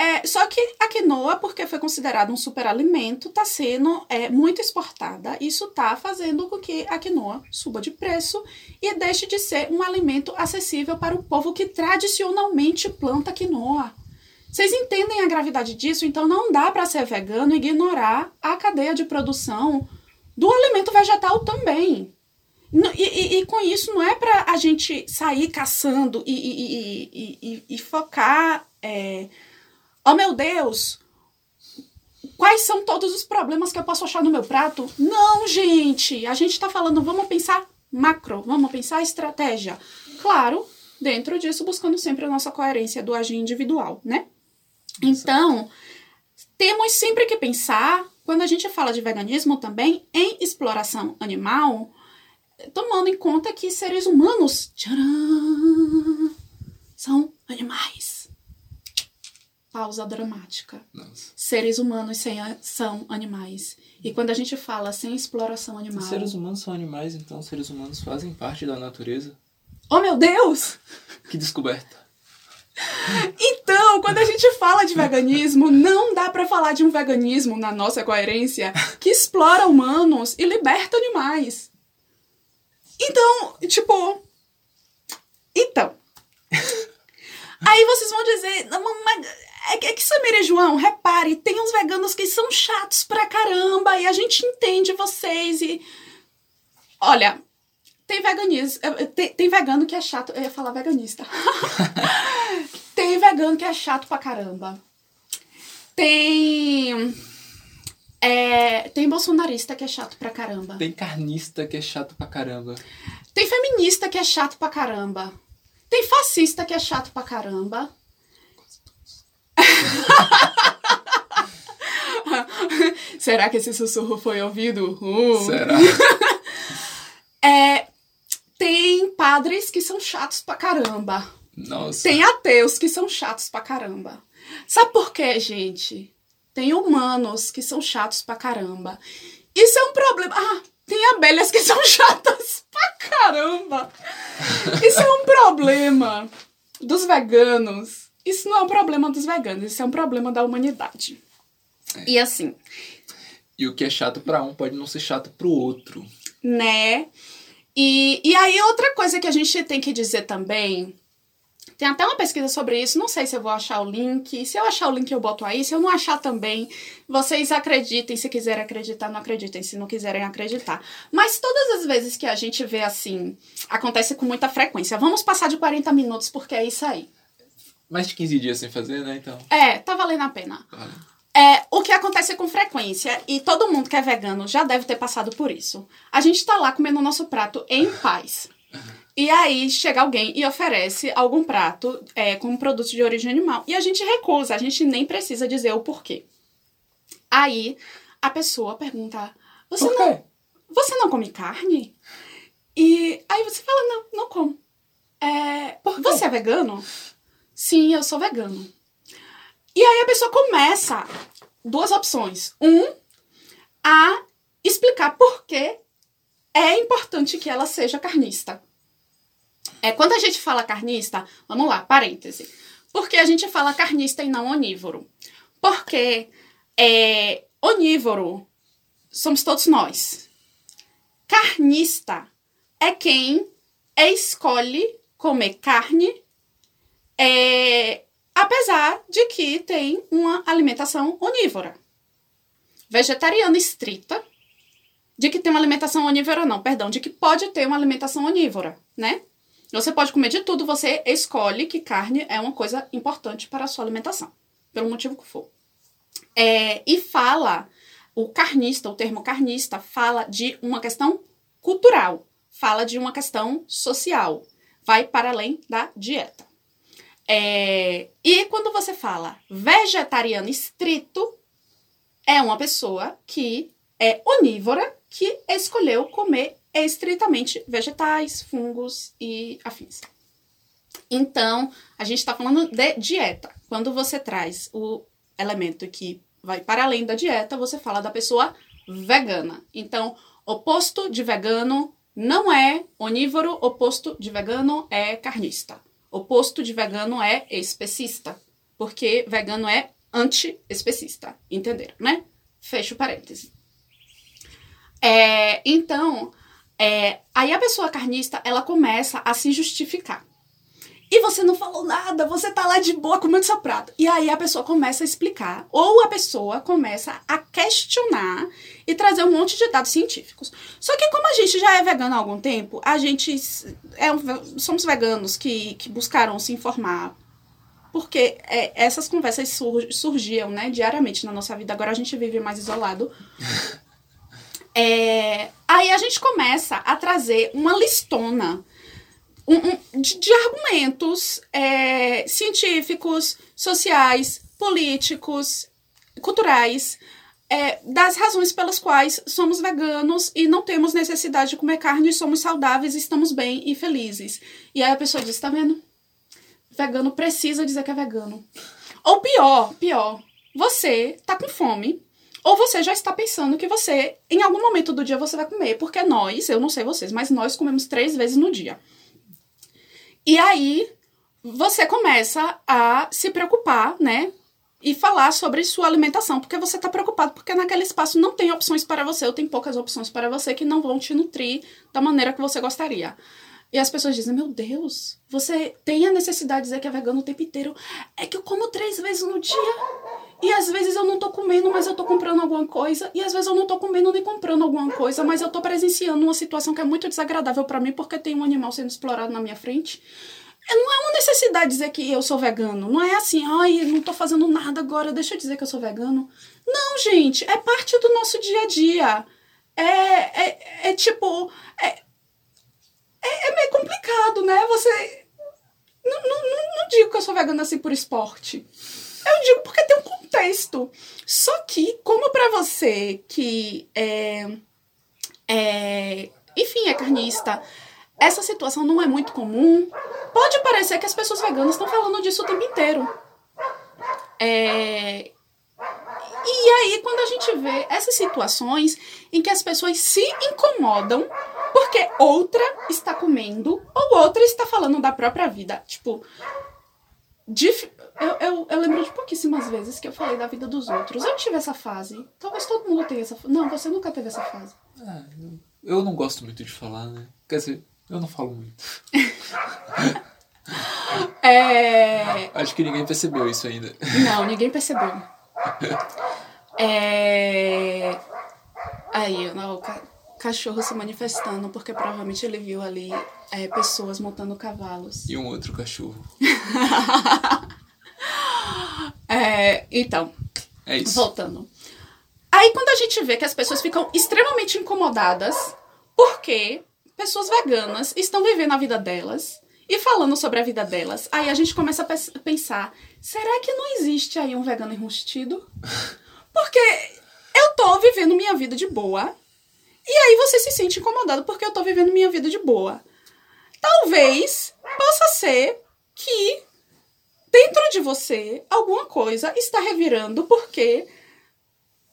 A: É, só que a quinoa, porque foi considerada um superalimento, está sendo é, muito exportada. Isso está fazendo com que a quinoa suba de preço e deixe de ser um alimento acessível para o povo que tradicionalmente planta quinoa. Vocês entendem a gravidade disso? Então não dá para ser vegano e ignorar a cadeia de produção do alimento vegetal também. E, e, e, com isso não é para a gente sair caçando e, e focar é, oh meu Deus, quais são todos os problemas que eu posso achar no meu prato? Não, gente, a gente está falando, vamos pensar macro, vamos pensar estratégia. Claro, dentro disso, buscando sempre a nossa coerência do agir individual, né? Então, temos sempre que pensar, quando a gente fala de veganismo também, em exploração animal, tomando em conta que seres humanos tcharam, são animais pausa dramática.
B: Nossa.
A: Seres humanos sem, são animais. E quando a gente fala sem exploração animal.
B: Seres humanos são animais, então seres humanos fazem parte da natureza.
A: Oh meu Deus!
B: Que descoberta!
A: Então, quando a gente fala de veganismo, não dá para falar de um veganismo na nossa coerência que explora humanos e liberta animais. Então, tipo. Então. Aí vocês vão dizer, mas é, é que Samira e João, repare, tem uns veganos que são chatos pra caramba e a gente entende vocês e. Olha, tem veganismo. Tem, tem vegano que é chato. Eu ia falar veganista. tem vegano que é chato pra caramba. Tem. É, tem bolsonarista que é chato pra caramba.
B: Tem carnista que é chato pra caramba.
A: Tem feminista que é chato pra caramba. Tem fascista que é chato pra caramba. Será que esse sussurro foi ouvido? Uh.
B: Será?
A: é, tem padres que são chatos pra caramba.
B: Nossa.
A: Tem ateus que são chatos pra caramba. Sabe por quê, gente? Tem humanos que são chatos pra caramba. Isso é um problema. Ah, tem abelhas que são chatas pra caramba. Isso é um problema dos veganos isso não é um problema dos veganos, isso é um problema da humanidade. É. E assim.
B: E o que é chato para um pode não ser chato para o outro.
A: Né? E, e aí, outra coisa que a gente tem que dizer também Tem até uma pesquisa sobre isso, não sei se eu vou achar o link. Se eu achar o link, eu boto aí. Se eu não achar também, vocês acreditem. Se quiserem acreditar, não acreditem. Se não quiserem acreditar. Mas todas as vezes que a gente vê assim, acontece com muita frequência. Vamos passar de 40 minutos, porque é isso aí.
B: Mais de 15 dias sem fazer, né? Então.
A: É, tá valendo a pena.
B: Vale.
A: É, o que acontece com frequência, e todo mundo que é vegano já deve ter passado por isso. A gente tá lá comendo o nosso prato em paz. E aí chega alguém e oferece algum prato é, com produto de origem animal. E a gente recusa, a gente nem precisa dizer o porquê. Aí a pessoa pergunta: Você
B: Por
A: não, você não come carne? E aí você fala: Não, não como. É,
B: Por quê?
A: você é vegano? Sim, eu sou vegano. E aí a pessoa começa duas opções. Um, a explicar por que é importante que ela seja carnista. É, quando a gente fala carnista, vamos lá, parêntese. Por que a gente fala carnista e não onívoro? Porque é, onívoro somos todos nós. Carnista é quem escolhe comer carne, é, apesar de que tem uma alimentação onívora. Vegetariana estrita, de que tem uma alimentação onívora, não, perdão, de que pode ter uma alimentação onívora, né? Você pode comer de tudo, você escolhe que carne é uma coisa importante para a sua alimentação, pelo motivo que for. É, e fala, o carnista, o termo carnista, fala de uma questão cultural, fala de uma questão social, vai para além da dieta. É, e quando você fala vegetariano estrito, é uma pessoa que é onívora, que escolheu comer estritamente vegetais, fungos e afins. Então, a gente está falando de dieta. Quando você traz o elemento que vai para além da dieta, você fala da pessoa vegana. Então, oposto de vegano não é onívoro, oposto de vegano é carnista. Oposto de vegano é especista, porque vegano é anti-especista. Entenderam, né? Fecho parêntese. É, então, é, aí a pessoa carnista, ela começa a se justificar. E você não falou nada, você tá lá de boa comendo seu prato. E aí a pessoa começa a explicar, ou a pessoa começa a questionar e trazer um monte de dados científicos. Só que como a gente já é vegano há algum tempo, a gente é, um- somos veganos que, que buscaram se informar. Porque é, essas conversas sur- surgiam, né, diariamente na nossa vida. Agora a gente vive mais isolado. É, aí a gente começa a trazer uma listona um- de, de argumentos é, científicos, sociais, políticos, culturais, é, das razões pelas quais somos veganos e não temos necessidade de comer carne, somos saudáveis, estamos bem e felizes. E aí a pessoa diz, tá vendo? Vegano precisa dizer que é vegano. Ou pior, pior, você tá com fome, ou você já está pensando que você, em algum momento do dia, você vai comer. Porque nós, eu não sei vocês, mas nós comemos três vezes no dia. E aí, você começa a se preocupar, né? E falar sobre sua alimentação, porque você tá preocupado, porque naquele espaço não tem opções para você, ou tem poucas opções para você que não vão te nutrir da maneira que você gostaria. E as pessoas dizem, meu Deus, você tem a necessidade de dizer que é vegano o tempo inteiro. É que eu como três vezes no dia. E às vezes eu não tô comendo, mas eu tô comprando alguma coisa. E às vezes eu não tô comendo nem comprando alguma coisa, mas eu tô presenciando uma situação que é muito desagradável pra mim porque tem um animal sendo explorado na minha frente. É, Não é uma necessidade dizer que eu sou vegano. Não é assim, ai, não tô fazendo nada agora, deixa eu dizer que eu sou vegano. Não, gente, é parte do nosso dia a dia. É, é, é tipo. É, é, é meio complicado, né? Você. Não, não, não, digo que eu sou vegana assim por esporte. Eu digo porque tem um contexto. Só que, como pra você que é, é. Enfim, é carnista, essa situação não é muito comum. Pode parecer que as pessoas veganas estão falando disso o tempo inteiro. É, e aí, quando a gente vê essas situações em que as pessoas se incomodam porque outra está comendo ou outra está falando da própria vida. Tipo, dif- eu, eu, eu lembro de pouquíssimas vezes que eu falei da vida dos outros. Eu tive essa fase. Talvez todo mundo tenha essa. Não, você nunca teve essa fase.
B: Ah, eu- não gosto muito de falar, né? Quer dizer, eu não falo muito.
A: É...
B: Acho que ninguém percebeu isso ainda.
A: Não, ninguém percebeu. É... Aí, não, o ca- cachorro se manifestando, porque provavelmente ele viu ali é, pessoas montando cavalos.
B: E um outro cachorro.
A: É, então,
B: É isso.
A: voltando. Aí quando a gente vê que as pessoas ficam extremamente incomodadas porque pessoas veganas estão vivendo a vida delas e falando sobre a vida delas, aí a gente começa a pensar, será que não existe aí um vegano enrustido? Porque eu tô vivendo minha vida de boa e aí você se sente incomodado porque eu tô vivendo minha vida de boa. Talvez possa ser que dentro de você alguma coisa está revirando porque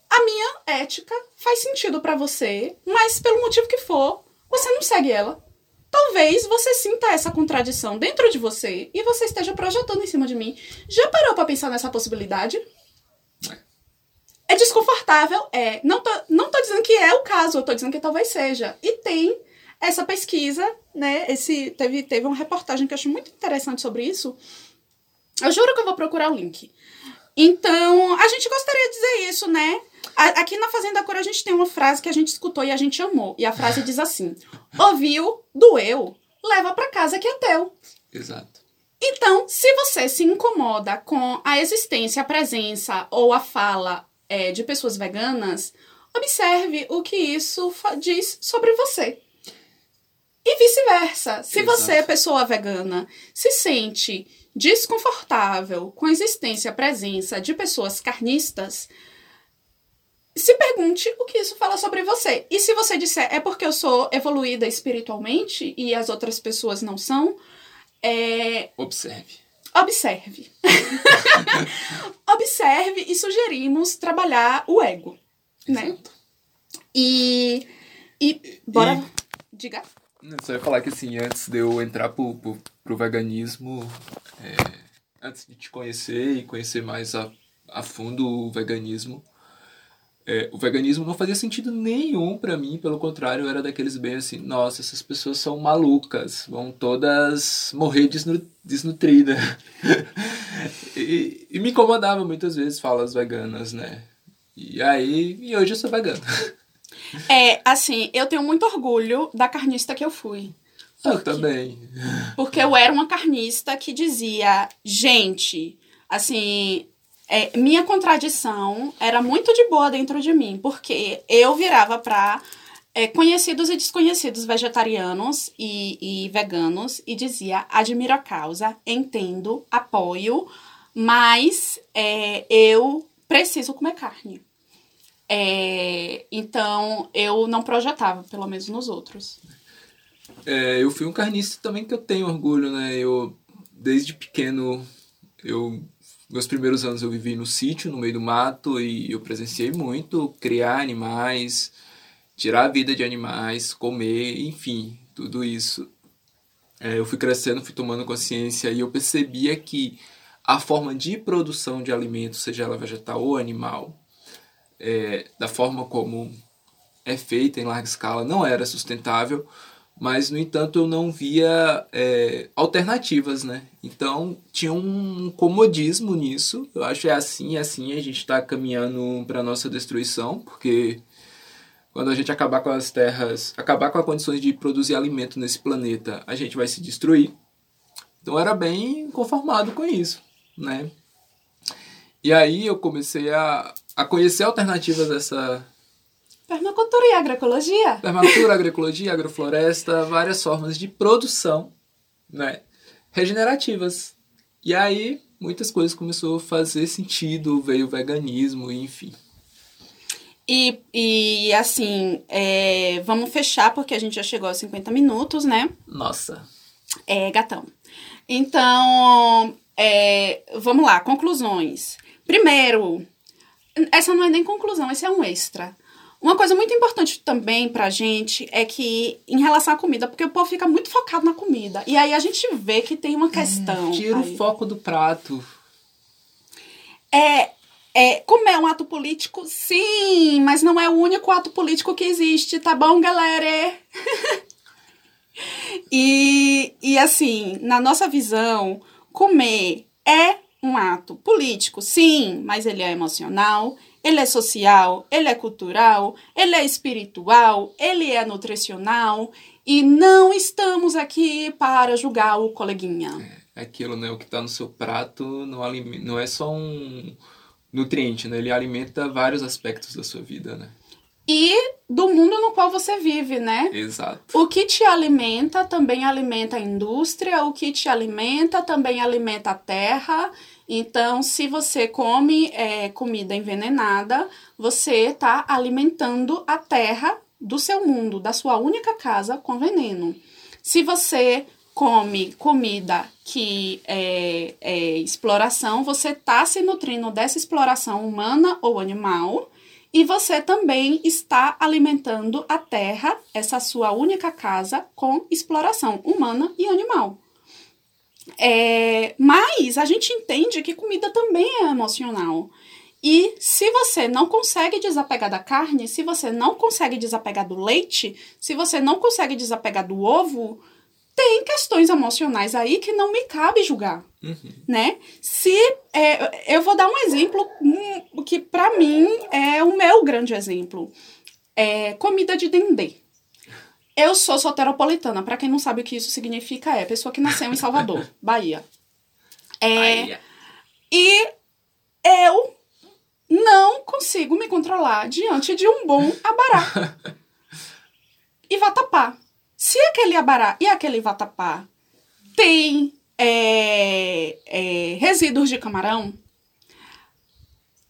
A: a minha ética faz sentido pra você, mas pelo motivo que for, você não segue ela. Talvez você sinta essa contradição dentro de você e você esteja projetando em cima de mim. Já parou pra pensar nessa possibilidade? É desconfortável, é. Não tô, não tô dizendo que é o caso, eu tô dizendo que talvez seja. E tem essa pesquisa, né? Esse teve teve uma reportagem que eu acho muito interessante sobre isso. Eu juro que eu vou procurar o link. Então, a gente gostaria de dizer isso, né? Aqui na Fazenda Cor a gente tem uma frase que a gente escutou e a gente amou. E a frase diz assim: Ouviu, doeu, leva pra casa que é teu.
B: Exato.
A: Então, se você se incomoda com a existência, a presença ou a fala é, de pessoas veganas, observe o que isso diz sobre você. E vice-versa. Se
B: Exato.
A: você, pessoa vegana, se sente desconfortável com a existência, a presença de pessoas carnistas, se pergunte o que isso fala sobre você. E se você disser é porque eu sou evoluída espiritualmente e as outras pessoas não são, é,
B: Observe.
A: Observe. observe e sugerimos trabalhar o ego, né?
B: Exato.
A: E. E. Bora.
B: E-
A: Diga.
B: Não, só ia falar que assim, antes de eu entrar pro, pro, pro veganismo, é, antes de te conhecer e conhecer mais a, a fundo o veganismo, é, o veganismo não fazia sentido nenhum pra mim, pelo contrário, era daqueles bem assim, nossa, essas pessoas são malucas, vão todas morrer desnu, desnutridas. e, e me incomodava muitas vezes falas veganas, né? E aí, e hoje eu sou vegano.
A: É, assim, eu tenho muito orgulho da carnista que eu fui.
B: Eu também.
A: Porque eu era uma carnista que dizia, gente, assim, é, minha contradição era muito de boa dentro de mim, porque eu virava pra é, conhecidos e desconhecidos vegetarianos e, e veganos e dizia, admiro a causa, entendo, apoio, mas é, eu preciso comer carne. É, então, eu não projetava, pelo menos nos outros.
B: É, eu fui um carnista também que eu tenho orgulho, né? Eu, desde pequeno, eu, meus primeiros anos eu vivi no sítio, no meio do mato, e eu presenciei muito criar animais, tirar a vida de animais, comer, enfim, tudo isso. É, eu fui crescendo, fui tomando consciência e eu percebia que a forma de produção de alimentos, seja ela vegetal ou animal, é, da forma como é feita em larga escala, não era sustentável, mas no entanto eu não via é, alternativas, né? Então tinha um comodismo nisso. Eu acho que é assim, é assim a gente está caminhando para nossa destruição, porque quando a gente acabar com as terras, acabar com as condições de produzir alimento nesse planeta, a gente vai se destruir. Então eu era bem conformado com isso, né? E aí eu comecei a, a conhecer alternativas dessa
A: Permacultura e agroecologia?
B: permacultura, agroecologia, agrofloresta, várias formas de produção, né, regenerativas. E aí muitas coisas começou a fazer sentido, veio o veganismo, enfim.
A: E, e assim, é, vamos fechar porque a gente já chegou aos 50 minutos, né?
B: Nossa.
A: É, gatão. Então, é, vamos lá, conclusões. Primeiro, essa não é nem conclusão, esse é um extra. Uma coisa muito importante também pra gente é que, em relação à comida, porque o povo fica muito focado na comida. E aí a gente vê que tem uma questão.
B: Tira
A: aí.
B: o foco do prato.
A: É, é, comer é um ato político? Sim, mas não é o único ato político que existe, tá bom, galera? E, e assim, na nossa visão, comer é um ato político, sim, mas ele é emocional, ele é social, ele é cultural, ele é espiritual, ele é nutricional e não estamos aqui para julgar o coleguinha.
B: É aquilo, né? O que está no seu prato não, não é só um nutriente, né? Ele alimenta vários aspectos da sua vida, né?
A: E do mundo no qual você vive, né?
B: Exato.
A: O que te alimenta também alimenta a indústria, o que te alimenta também alimenta a terra. Então, se você come é, comida envenenada, você está alimentando a terra do seu mundo, da sua única casa, com veneno. Se você come comida que é, é exploração, você está se nutrindo dessa exploração humana ou animal e você também está alimentando a terra, essa sua única casa, com exploração humana e animal. É, mas a gente entende que comida também é emocional. E se você não consegue desapegar da carne, se você não consegue desapegar do leite, se você não consegue desapegar do ovo, tem questões emocionais aí que não me cabe julgar, uhum. né? Se é, eu vou dar um exemplo um, que para mim é o meu grande exemplo, é comida de dendê. Eu sou soteropolitana, para quem não sabe o que isso significa é pessoa que nasceu em Salvador, Bahia. É, Bahia. E eu não consigo me controlar diante de um bom abará. e vatapá. Se aquele abará e aquele vatapá tem é, é, resíduos de camarão,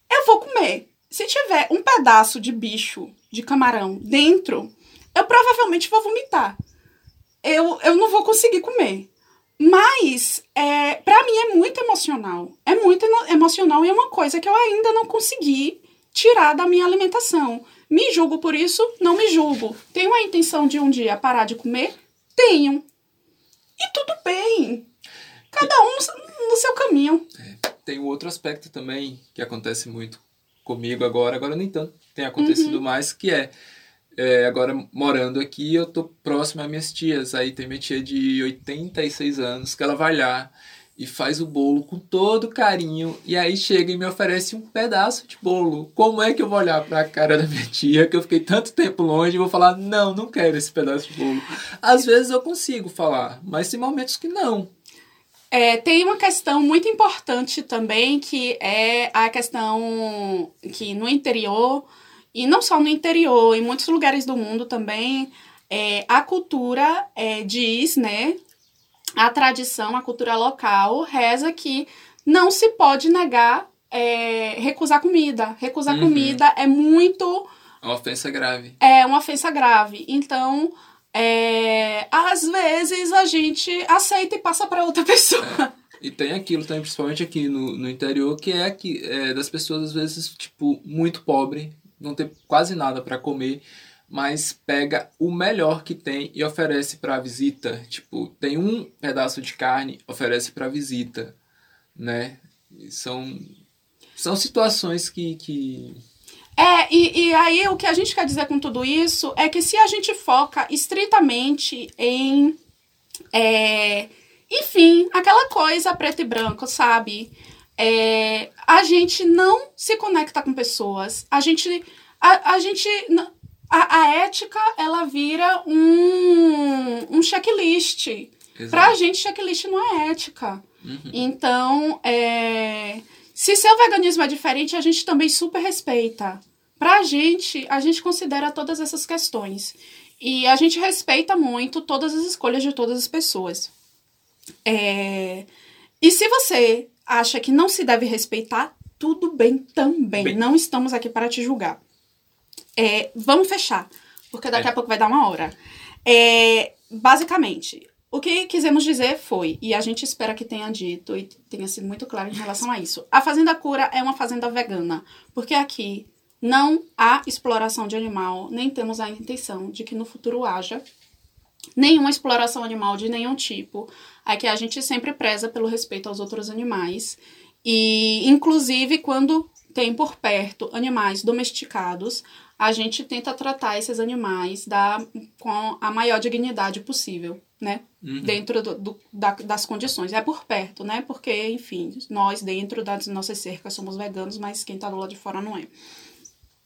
A: eu vou comer. Se tiver um pedaço de bicho de camarão dentro, eu provavelmente vou vomitar. Eu, eu não vou conseguir comer. Mas, é, para mim, é muito emocional. É muito emocional e é uma coisa que eu ainda não consegui tirar da minha alimentação. Me julgo por isso? Não me julgo. Tenho a intenção de um dia parar de comer? Tenho. E tudo bem. Cada um no seu caminho.
B: É, tem um outro aspecto também que acontece muito comigo agora, agora nem tanto tem acontecido uhum. mais, que é, é, agora morando aqui, eu tô próximo às minhas tias. Aí tem minha tia de 86 anos, que ela vai lá e faz o bolo com todo carinho e aí chega e me oferece um pedaço de bolo. Como é que eu vou olhar para a cara da minha tia que eu fiquei tanto tempo longe e vou falar: "Não, não quero esse pedaço de bolo". Às vezes eu consigo falar, mas tem momentos que não.
A: É, tem uma questão muito importante também que é a questão que no interior e não só no interior, em muitos lugares do mundo também é, a cultura é, diz, né, a tradição, a cultura local reza que não se pode negar, é, recusar comida. Recusar uhum. comida é muito.
B: É uma ofensa grave.
A: É uma ofensa grave. Então, é, às vezes a gente aceita e passa para outra pessoa.
B: É. E tem aquilo também, principalmente aqui no, no interior, que é, que, é das pessoas, às vezes, tipo, muito pobre, não ter quase nada para comer mas pega o melhor que tem e oferece para a visita. Tipo, tem um pedaço de carne, oferece para a visita, né? São, são situações que, que...
A: É, e, e aí o que a gente quer dizer com tudo isso é que se a gente foca estritamente em. É, enfim, aquela coisa preto e branco, sabe? É, a gente não se conecta com pessoas. A gente. A, a gente a, a ética, ela vira um, um checklist. Exato. Pra gente, checklist não é ética. Uhum. Então, é, se seu veganismo é diferente, a gente também super respeita. Pra gente, a gente considera todas essas questões. E a gente respeita muito todas as escolhas de todas as pessoas. É, e se você acha que não se deve respeitar, tudo bem também. Bem. Não estamos aqui para te julgar. É, vamos fechar, porque daqui é. a pouco vai dar uma hora. É, basicamente, o que quisemos dizer foi, e a gente espera que tenha dito e tenha sido muito claro em relação a isso: a Fazenda Cura é uma fazenda vegana, porque aqui não há exploração de animal, nem temos a intenção de que no futuro haja nenhuma exploração animal de nenhum tipo. Aqui a gente sempre preza pelo respeito aos outros animais. E, inclusive, quando tem por perto animais domesticados, a gente tenta tratar esses animais da, com a maior dignidade possível, né?
B: Uhum.
A: Dentro do, do- da- das condições. É por perto, né? Porque, enfim, nós dentro das nossas cercas somos veganos, mas quem tá do lado de fora não é.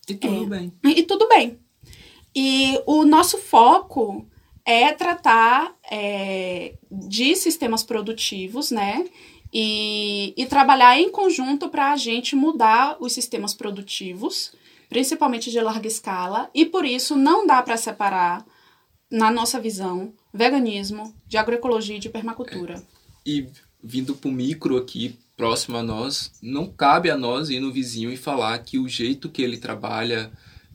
B: E tudo bem.
A: E tudo bem. E o nosso foco é tratar é, de sistemas produtivos, né? E, e trabalhar em conjunto para a gente mudar os sistemas produtivos, principalmente de larga escala, e por isso não dá para separar, na nossa visão, veganismo de agroecologia e de permacultura.
B: E vindo pro micro aqui, próximo a nós, não cabe a nós ir no vizinho e falar que o jeito que ele trabalha,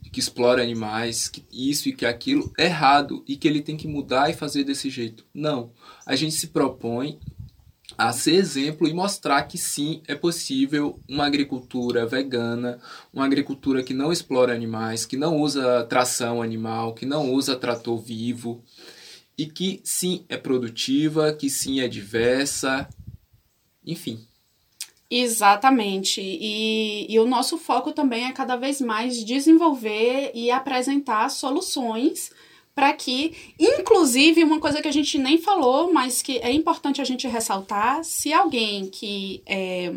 B: que explora animais, que isso e que aquilo é errado e que ele tem que mudar e fazer desse jeito. Não. A gente se propõe a ser exemplo e mostrar que sim, é possível uma agricultura vegana, uma agricultura que não explora animais, que não usa tração animal, que não usa trator vivo e que sim é produtiva, que sim é diversa, enfim.
A: Exatamente. E, e o nosso foco também é cada vez mais desenvolver e apresentar soluções para que, inclusive, uma coisa que a gente nem falou, mas que é importante a gente ressaltar, se alguém que, é,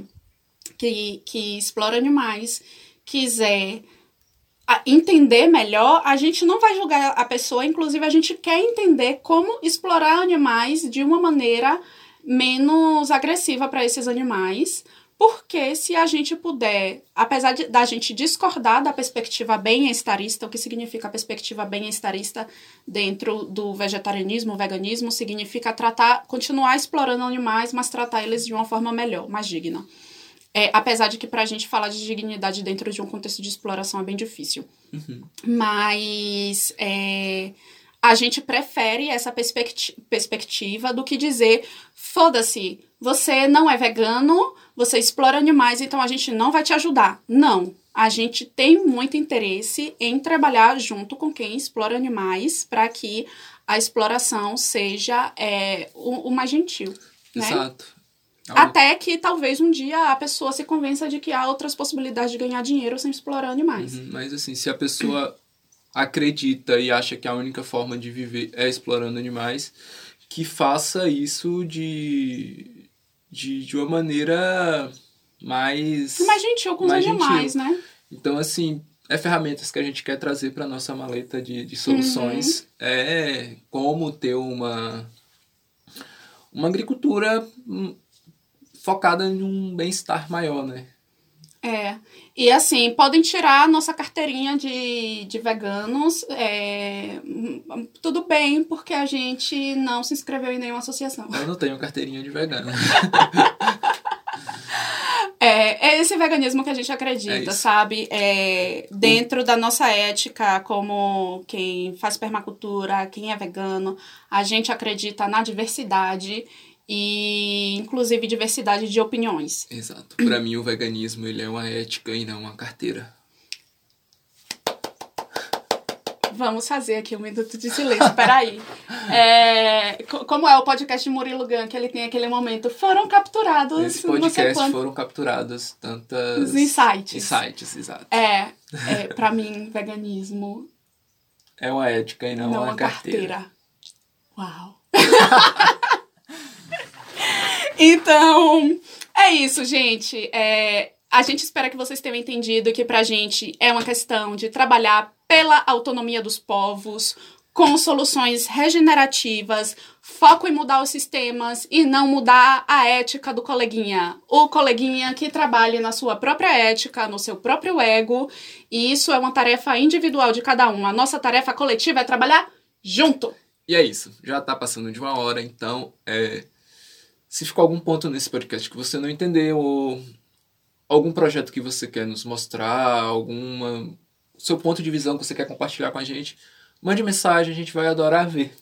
A: que, que explora animais quiser entender melhor, a gente não vai julgar a pessoa, inclusive a gente quer entender como explorar animais de uma maneira menos agressiva para esses animais, porque se a gente puder, apesar de, da gente discordar da perspectiva bem-estarista, o que significa a perspectiva bem-estarista dentro do vegetarianismo, veganismo, significa tratar, continuar explorando animais, mas tratar eles de uma forma melhor, mais digna. É, apesar de que pra gente falar de dignidade dentro de um contexto de exploração é bem difícil. Mas é, a gente prefere essa perspecti- perspectiva do que dizer: foda-se, você não é vegano, você explora animais, então a gente não vai te ajudar. Não. A gente tem muito interesse em trabalhar junto com quem explora animais para que a exploração seja é, o, o mais gentil. Né?
B: Exato.
A: Até que talvez um dia a pessoa se convença de que há outras possibilidades de ganhar dinheiro sem explorar animais.
B: Uhum, Mas assim, se a pessoa acredita e acha que a única forma de viver é explorando animais, que faça isso de, de, de uma maneira mais.
A: Mais gentil com os
B: Mais
A: animais, né?
B: Então, assim, é ferramentas que a gente quer trazer para nossa maleta de, de soluções. É como ter uma, uma agricultura hum, focada em um bem-estar maior, né?
A: É. E assim, podem tirar a nossa carteirinha de, de veganos. é, tudo bem, porque a gente não se inscreveu em nenhuma associação.
B: Eu não tenho carteirinha de vegano.
A: É, é esse veganismo que a gente
B: É
A: acredita,
B: isso.
A: sabe? É, dentro da nossa ética, como quem faz permacultura, quem é vegano, a gente acredita na diversidade e, inclusive, diversidade de opiniões.
B: Exato. Para mim, o veganismo ele é uma ética e não uma carteira.
A: Vamos fazer aqui um minuto de silêncio, peraí. É, co- como é o podcast de Murilo Gun, que ele tem aquele momento, foram capturados
B: Nesse podcast foram capturadas tantas...
A: Os insights.
B: Insights, exato.
A: É, é, pra mim, veganismo
B: É uma ética e não,
A: não,
B: uma
A: uma
B: carteira.
A: carteira. Uau. então, é isso, gente. É, a gente espera que vocês tenham entendido que pra gente é uma questão de trabalhar pela autonomia dos povos, com soluções regenerativas, foco em mudar os sistemas e não mudar a ética do coleguinha. O coleguinha que trabalhe na sua própria ética, no seu próprio ego, e isso é uma tarefa individual de cada um. A nossa tarefa coletiva é trabalhar junto.
B: E é isso. Já tá passando de uma hora, então é, se ficou algum ponto nesse podcast que você não entendeu ou algum projeto que você quer nos mostrar, alguma seu ponto de visão que você quer compartilhar com a gente, mande mensagem, a gente vai adorar ver.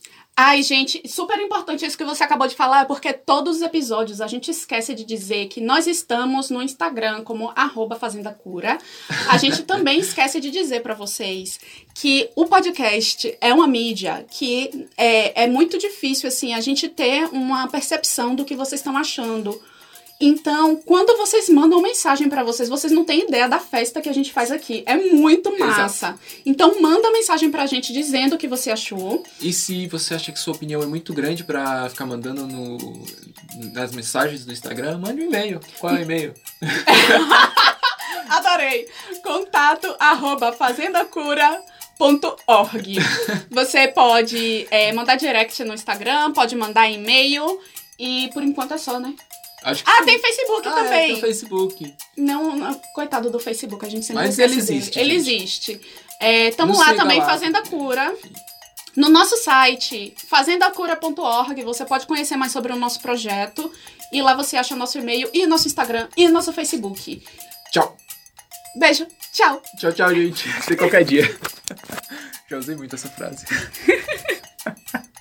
A: Ai, gente, super importante isso que você acabou de falar, porque todos os episódios a gente esquece de dizer que nós estamos no Instagram como arroba Fazenda Cura. A gente também esquece de dizer pra vocês que o podcast é uma mídia que é, é muito difícil, assim, a gente ter uma percepção do que vocês estão achando. Então, quando vocês mandam mensagem pra vocês, vocês não têm ideia da festa que a gente faz aqui. É muito massa. Então, manda mensagem pra gente dizendo o que você achou.
B: E se você acha que sua opinião é muito grande pra ficar mandando no, nas mensagens do Instagram, mande um e-mail. Qual é o e-mail?
A: Adorei! Contato arroba fazendacura.org. Você pode é, mandar direct no Instagram, pode mandar e-mail. E por enquanto é só, né?
B: Acho que
A: Ah, tem Facebook
B: Ah,
A: também.
B: É, tem o Facebook.
A: Não, não, coitado do Facebook, a gente sempre
B: Mas ele
A: dele.
B: existe,
A: Ele
B: gente.
A: existe. É, tamo
B: Nos
A: lá também,
B: lá.
A: Fazenda Cura. No nosso site, fazendacura.org, você pode conhecer mais sobre o nosso projeto. E lá você acha nosso e-mail, e nosso Instagram, e nosso Facebook.
B: Tchau.
A: Beijo, tchau!
B: Tchau, tchau, gente. Até qualquer dia. Já usei muito essa frase.